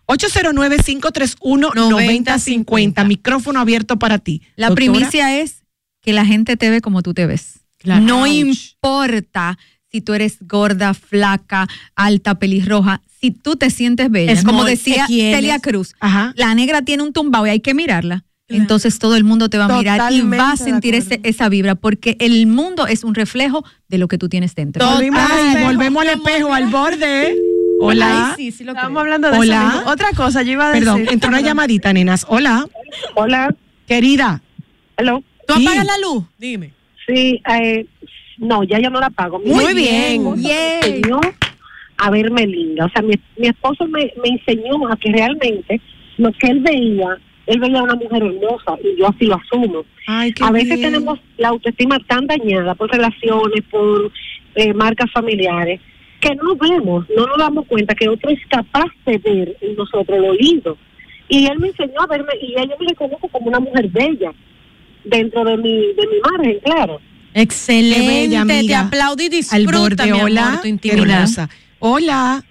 809-531-9050. Micrófono abierto para ti. La Doctora. primicia es que la gente te ve como tú te ves. Claro. No Ouch. importa si tú eres gorda, flaca, alta, pelirroja. Si tú te sientes bella, Es como decía. Celia Cruz, Ajá. la negra tiene un tumbao y hay que mirarla. Entonces todo el mundo te va a mirar y va a sentir ese- esa vibra, porque el mundo es un reflejo de lo que tú tienes dentro. Total. Volvemos al espejo, al borde. Hola. Ay, sí, sí lo Estábamos creo. hablando de Hola. eso. Otra cosa, yo iba a decir. Perdón, entró una llamadita, nenas. Hola. Hola. Querida. Hello. ¿Tú Sí. apagas la luz? Dime. Sí, eh, no, ya yo no la pago. Mi- Muy bien. me enseñó a verme linda. O sea, mi, mi esposo me, me enseñó a que realmente lo que él veía, él veía a una mujer hermosa y yo así lo asumo. Ay, qué a veces bien. tenemos la autoestima tan dañada por relaciones, por eh, marcas familiares, que no vemos, no nos damos cuenta que otro es capaz de ver en nosotros lo lindo. Y él me enseñó a verme y yo me reconozco como una mujer bella dentro de mi, de mi margen, claro. Excelente. Bella, te amiga. aplaudo y Al disfruta, borde, mi amor, hola. tu intimidad. Hola.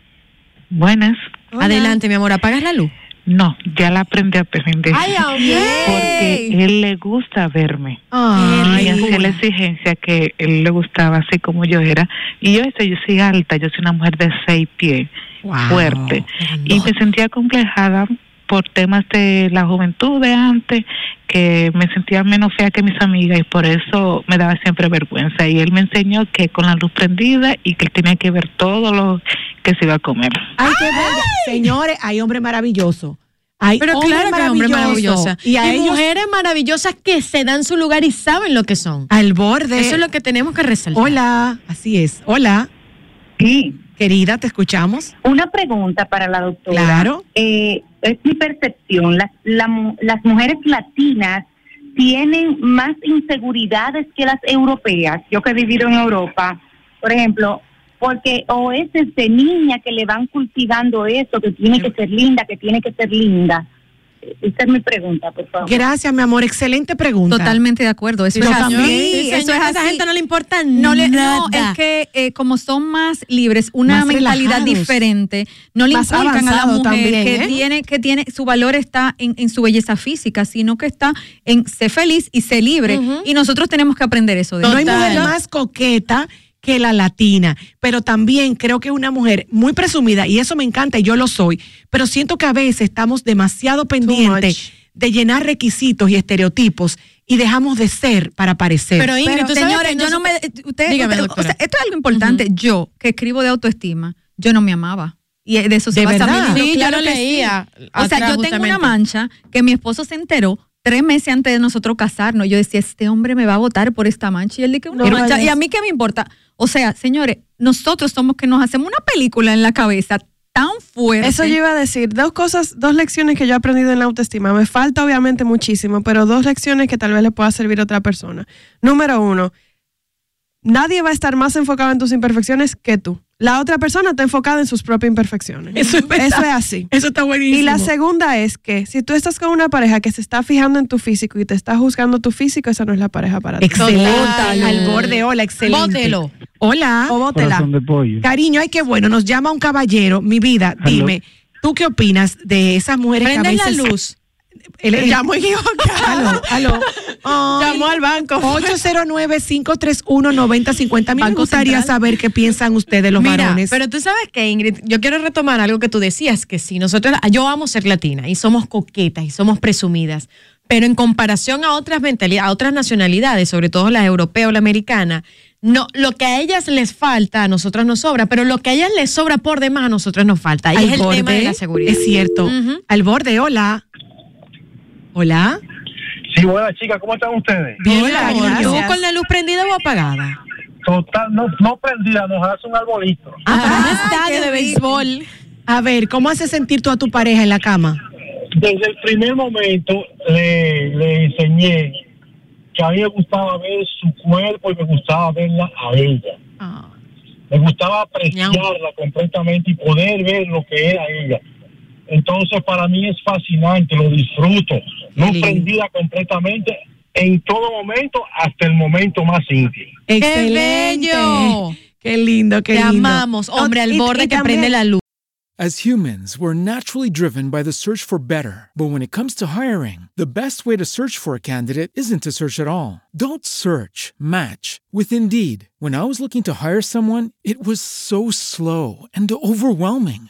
Buenas. Adelante, mi amor, ¿apagas la luz? No, ya la aprendí a aprender. Ay, amor. Porque él le gusta verme. Ay, y hacía la exigencia que él le gustaba así como yo era. Y yo eso, yo soy alta, yo soy una mujer de seis pies, Wow. fuerte. Y me sentía complejada por temas de la juventud de antes, que me sentía menos fea que mis amigas y por eso me daba siempre vergüenza. Y él me enseñó que con la luz prendida y que él tenía que ver todo lo que se iba a comer. Ay, qué bella. Señores, hay hombres maravillosos. Hay Pero hombres claro que hay. Y ellos mujeres maravillosas que se dan su lugar y saben lo que son. al borde. Eso es lo que tenemos que resaltar. Hola, así es. Hola. Sí. Querida, te escuchamos. Una pregunta para la doctora. Claro. Eh, es mi percepción. Las, la las mujeres latinas tienen más inseguridades que las europeas. Yo que he vivido en Europa, por ejemplo, porque o es desde niña que le van cultivando eso, que tiene que ser linda, que tiene que ser linda. Esa es mi pregunta, por favor. Gracias, mi amor. Excelente pregunta. Totalmente de acuerdo. Eso es también. Sí, eso es a esa gente no le importa No, le, no, nada. es que eh, como son más libres, una Más mentalidad relajados. diferente, no le Más inculcan a la mujer también, que ¿eh? tiene, que tiene, su valor está en, en su belleza física, sino que está en ser feliz y ser libre. Y nosotros tenemos que aprender eso de No hay mujer más coqueta que la latina, pero también creo que es una mujer muy presumida y eso me encanta y yo lo soy, pero siento que a veces estamos demasiado pendientes de llenar requisitos y estereotipos y dejamos de ser para parecer. Pero Ingrid, tú sabes señores, yo no me. Usted, Dígame, usted- doctora. o sea, esto es algo importante. Yo, que escribo de autoestima, yo no me amaba. Y de eso se ¿De basa verdad? mi libro. Sí, yo claro lo que leía sí. O sea, yo tengo una mancha que mi esposo se enteró tres meses antes de nosotros casarnos. Yo decía, este hombre me va a votar por esta mancha. Y él dice, una No mancha. vayas. Y a mí qué me importa. O sea, señores, nosotros somos que nos hacemos una película en la cabeza tan fuerte. Eso yo iba a decir, dos cosas, dos lecciones que yo he aprendido en la autoestima. Me falta obviamente muchísimo, pero dos lecciones que tal vez le pueda servir a otra persona. Número uno, nadie va a estar más enfocado en tus imperfecciones que tú. La otra persona está enfocada en sus propias imperfecciones. Eso es verdad. Eso es así. Eso está buenísimo. Y la segunda es que si tú estás con una pareja que se está fijando en tu físico y te está juzgando tu físico, esa no es la pareja para ti. Excelente. Total. Al borde, hola, excelente. Bótelo. Hola. O bótela. Corazón de pollo. Cariño, ay, qué bueno. Nos llama un caballero. Mi vida, dime, ¿tú qué opinas de esas mujeres Prende que a la veces... luz. Él, él- Llamó equivocado. Aló, aló. Ay, Llamó al banco. 809-531-9050. A mí me gustaría Central. saber qué piensan ustedes, los Mira, varones. pero tú sabes que Ingrid, yo quiero retomar algo que tú decías, que si nosotros, yo amo ser latina y somos coquetas y somos presumidas, pero en comparación a otras mentalidades, a otras nacionalidades, sobre todo la europea o la americana, no, lo que a ellas les falta, a nosotros nos sobra, pero lo que a ellas les sobra por demás, a nosotros nos falta. Y Al es el tema de borde, la seguridad. Es cierto. Ujú. Al borde, hola. Hola. Sí, buenas chicas, ¿cómo están ustedes? Bien, Hola. ¿Tú con la luz prendida o apagada? Total, no, no prendida, nos hace un arbolito. Ah, estadio de béisbol. A ver, ¿cómo hace sentir tú a tu pareja en la cama? Desde el primer momento le, le enseñé que a mí me gustaba ver su cuerpo y me gustaba verla a ella. Ah. Me gustaba apreciarla completamente y poder ver lo que era ella. Entonces para mí es fascinante, lo disfruto. No prendida completamente en todo momento hasta el momento más íntimo. Excelente. bello! Qué lindo, qué Te lindo. amamos, hombre al borde y que prende la luz. As humans, we're naturally driven by the search for better. But when it comes to hiring, the best way to search for a candidate isn't to search at all. Don't search, match with Indeed. When I was looking to hire someone, it was so slow and overwhelming.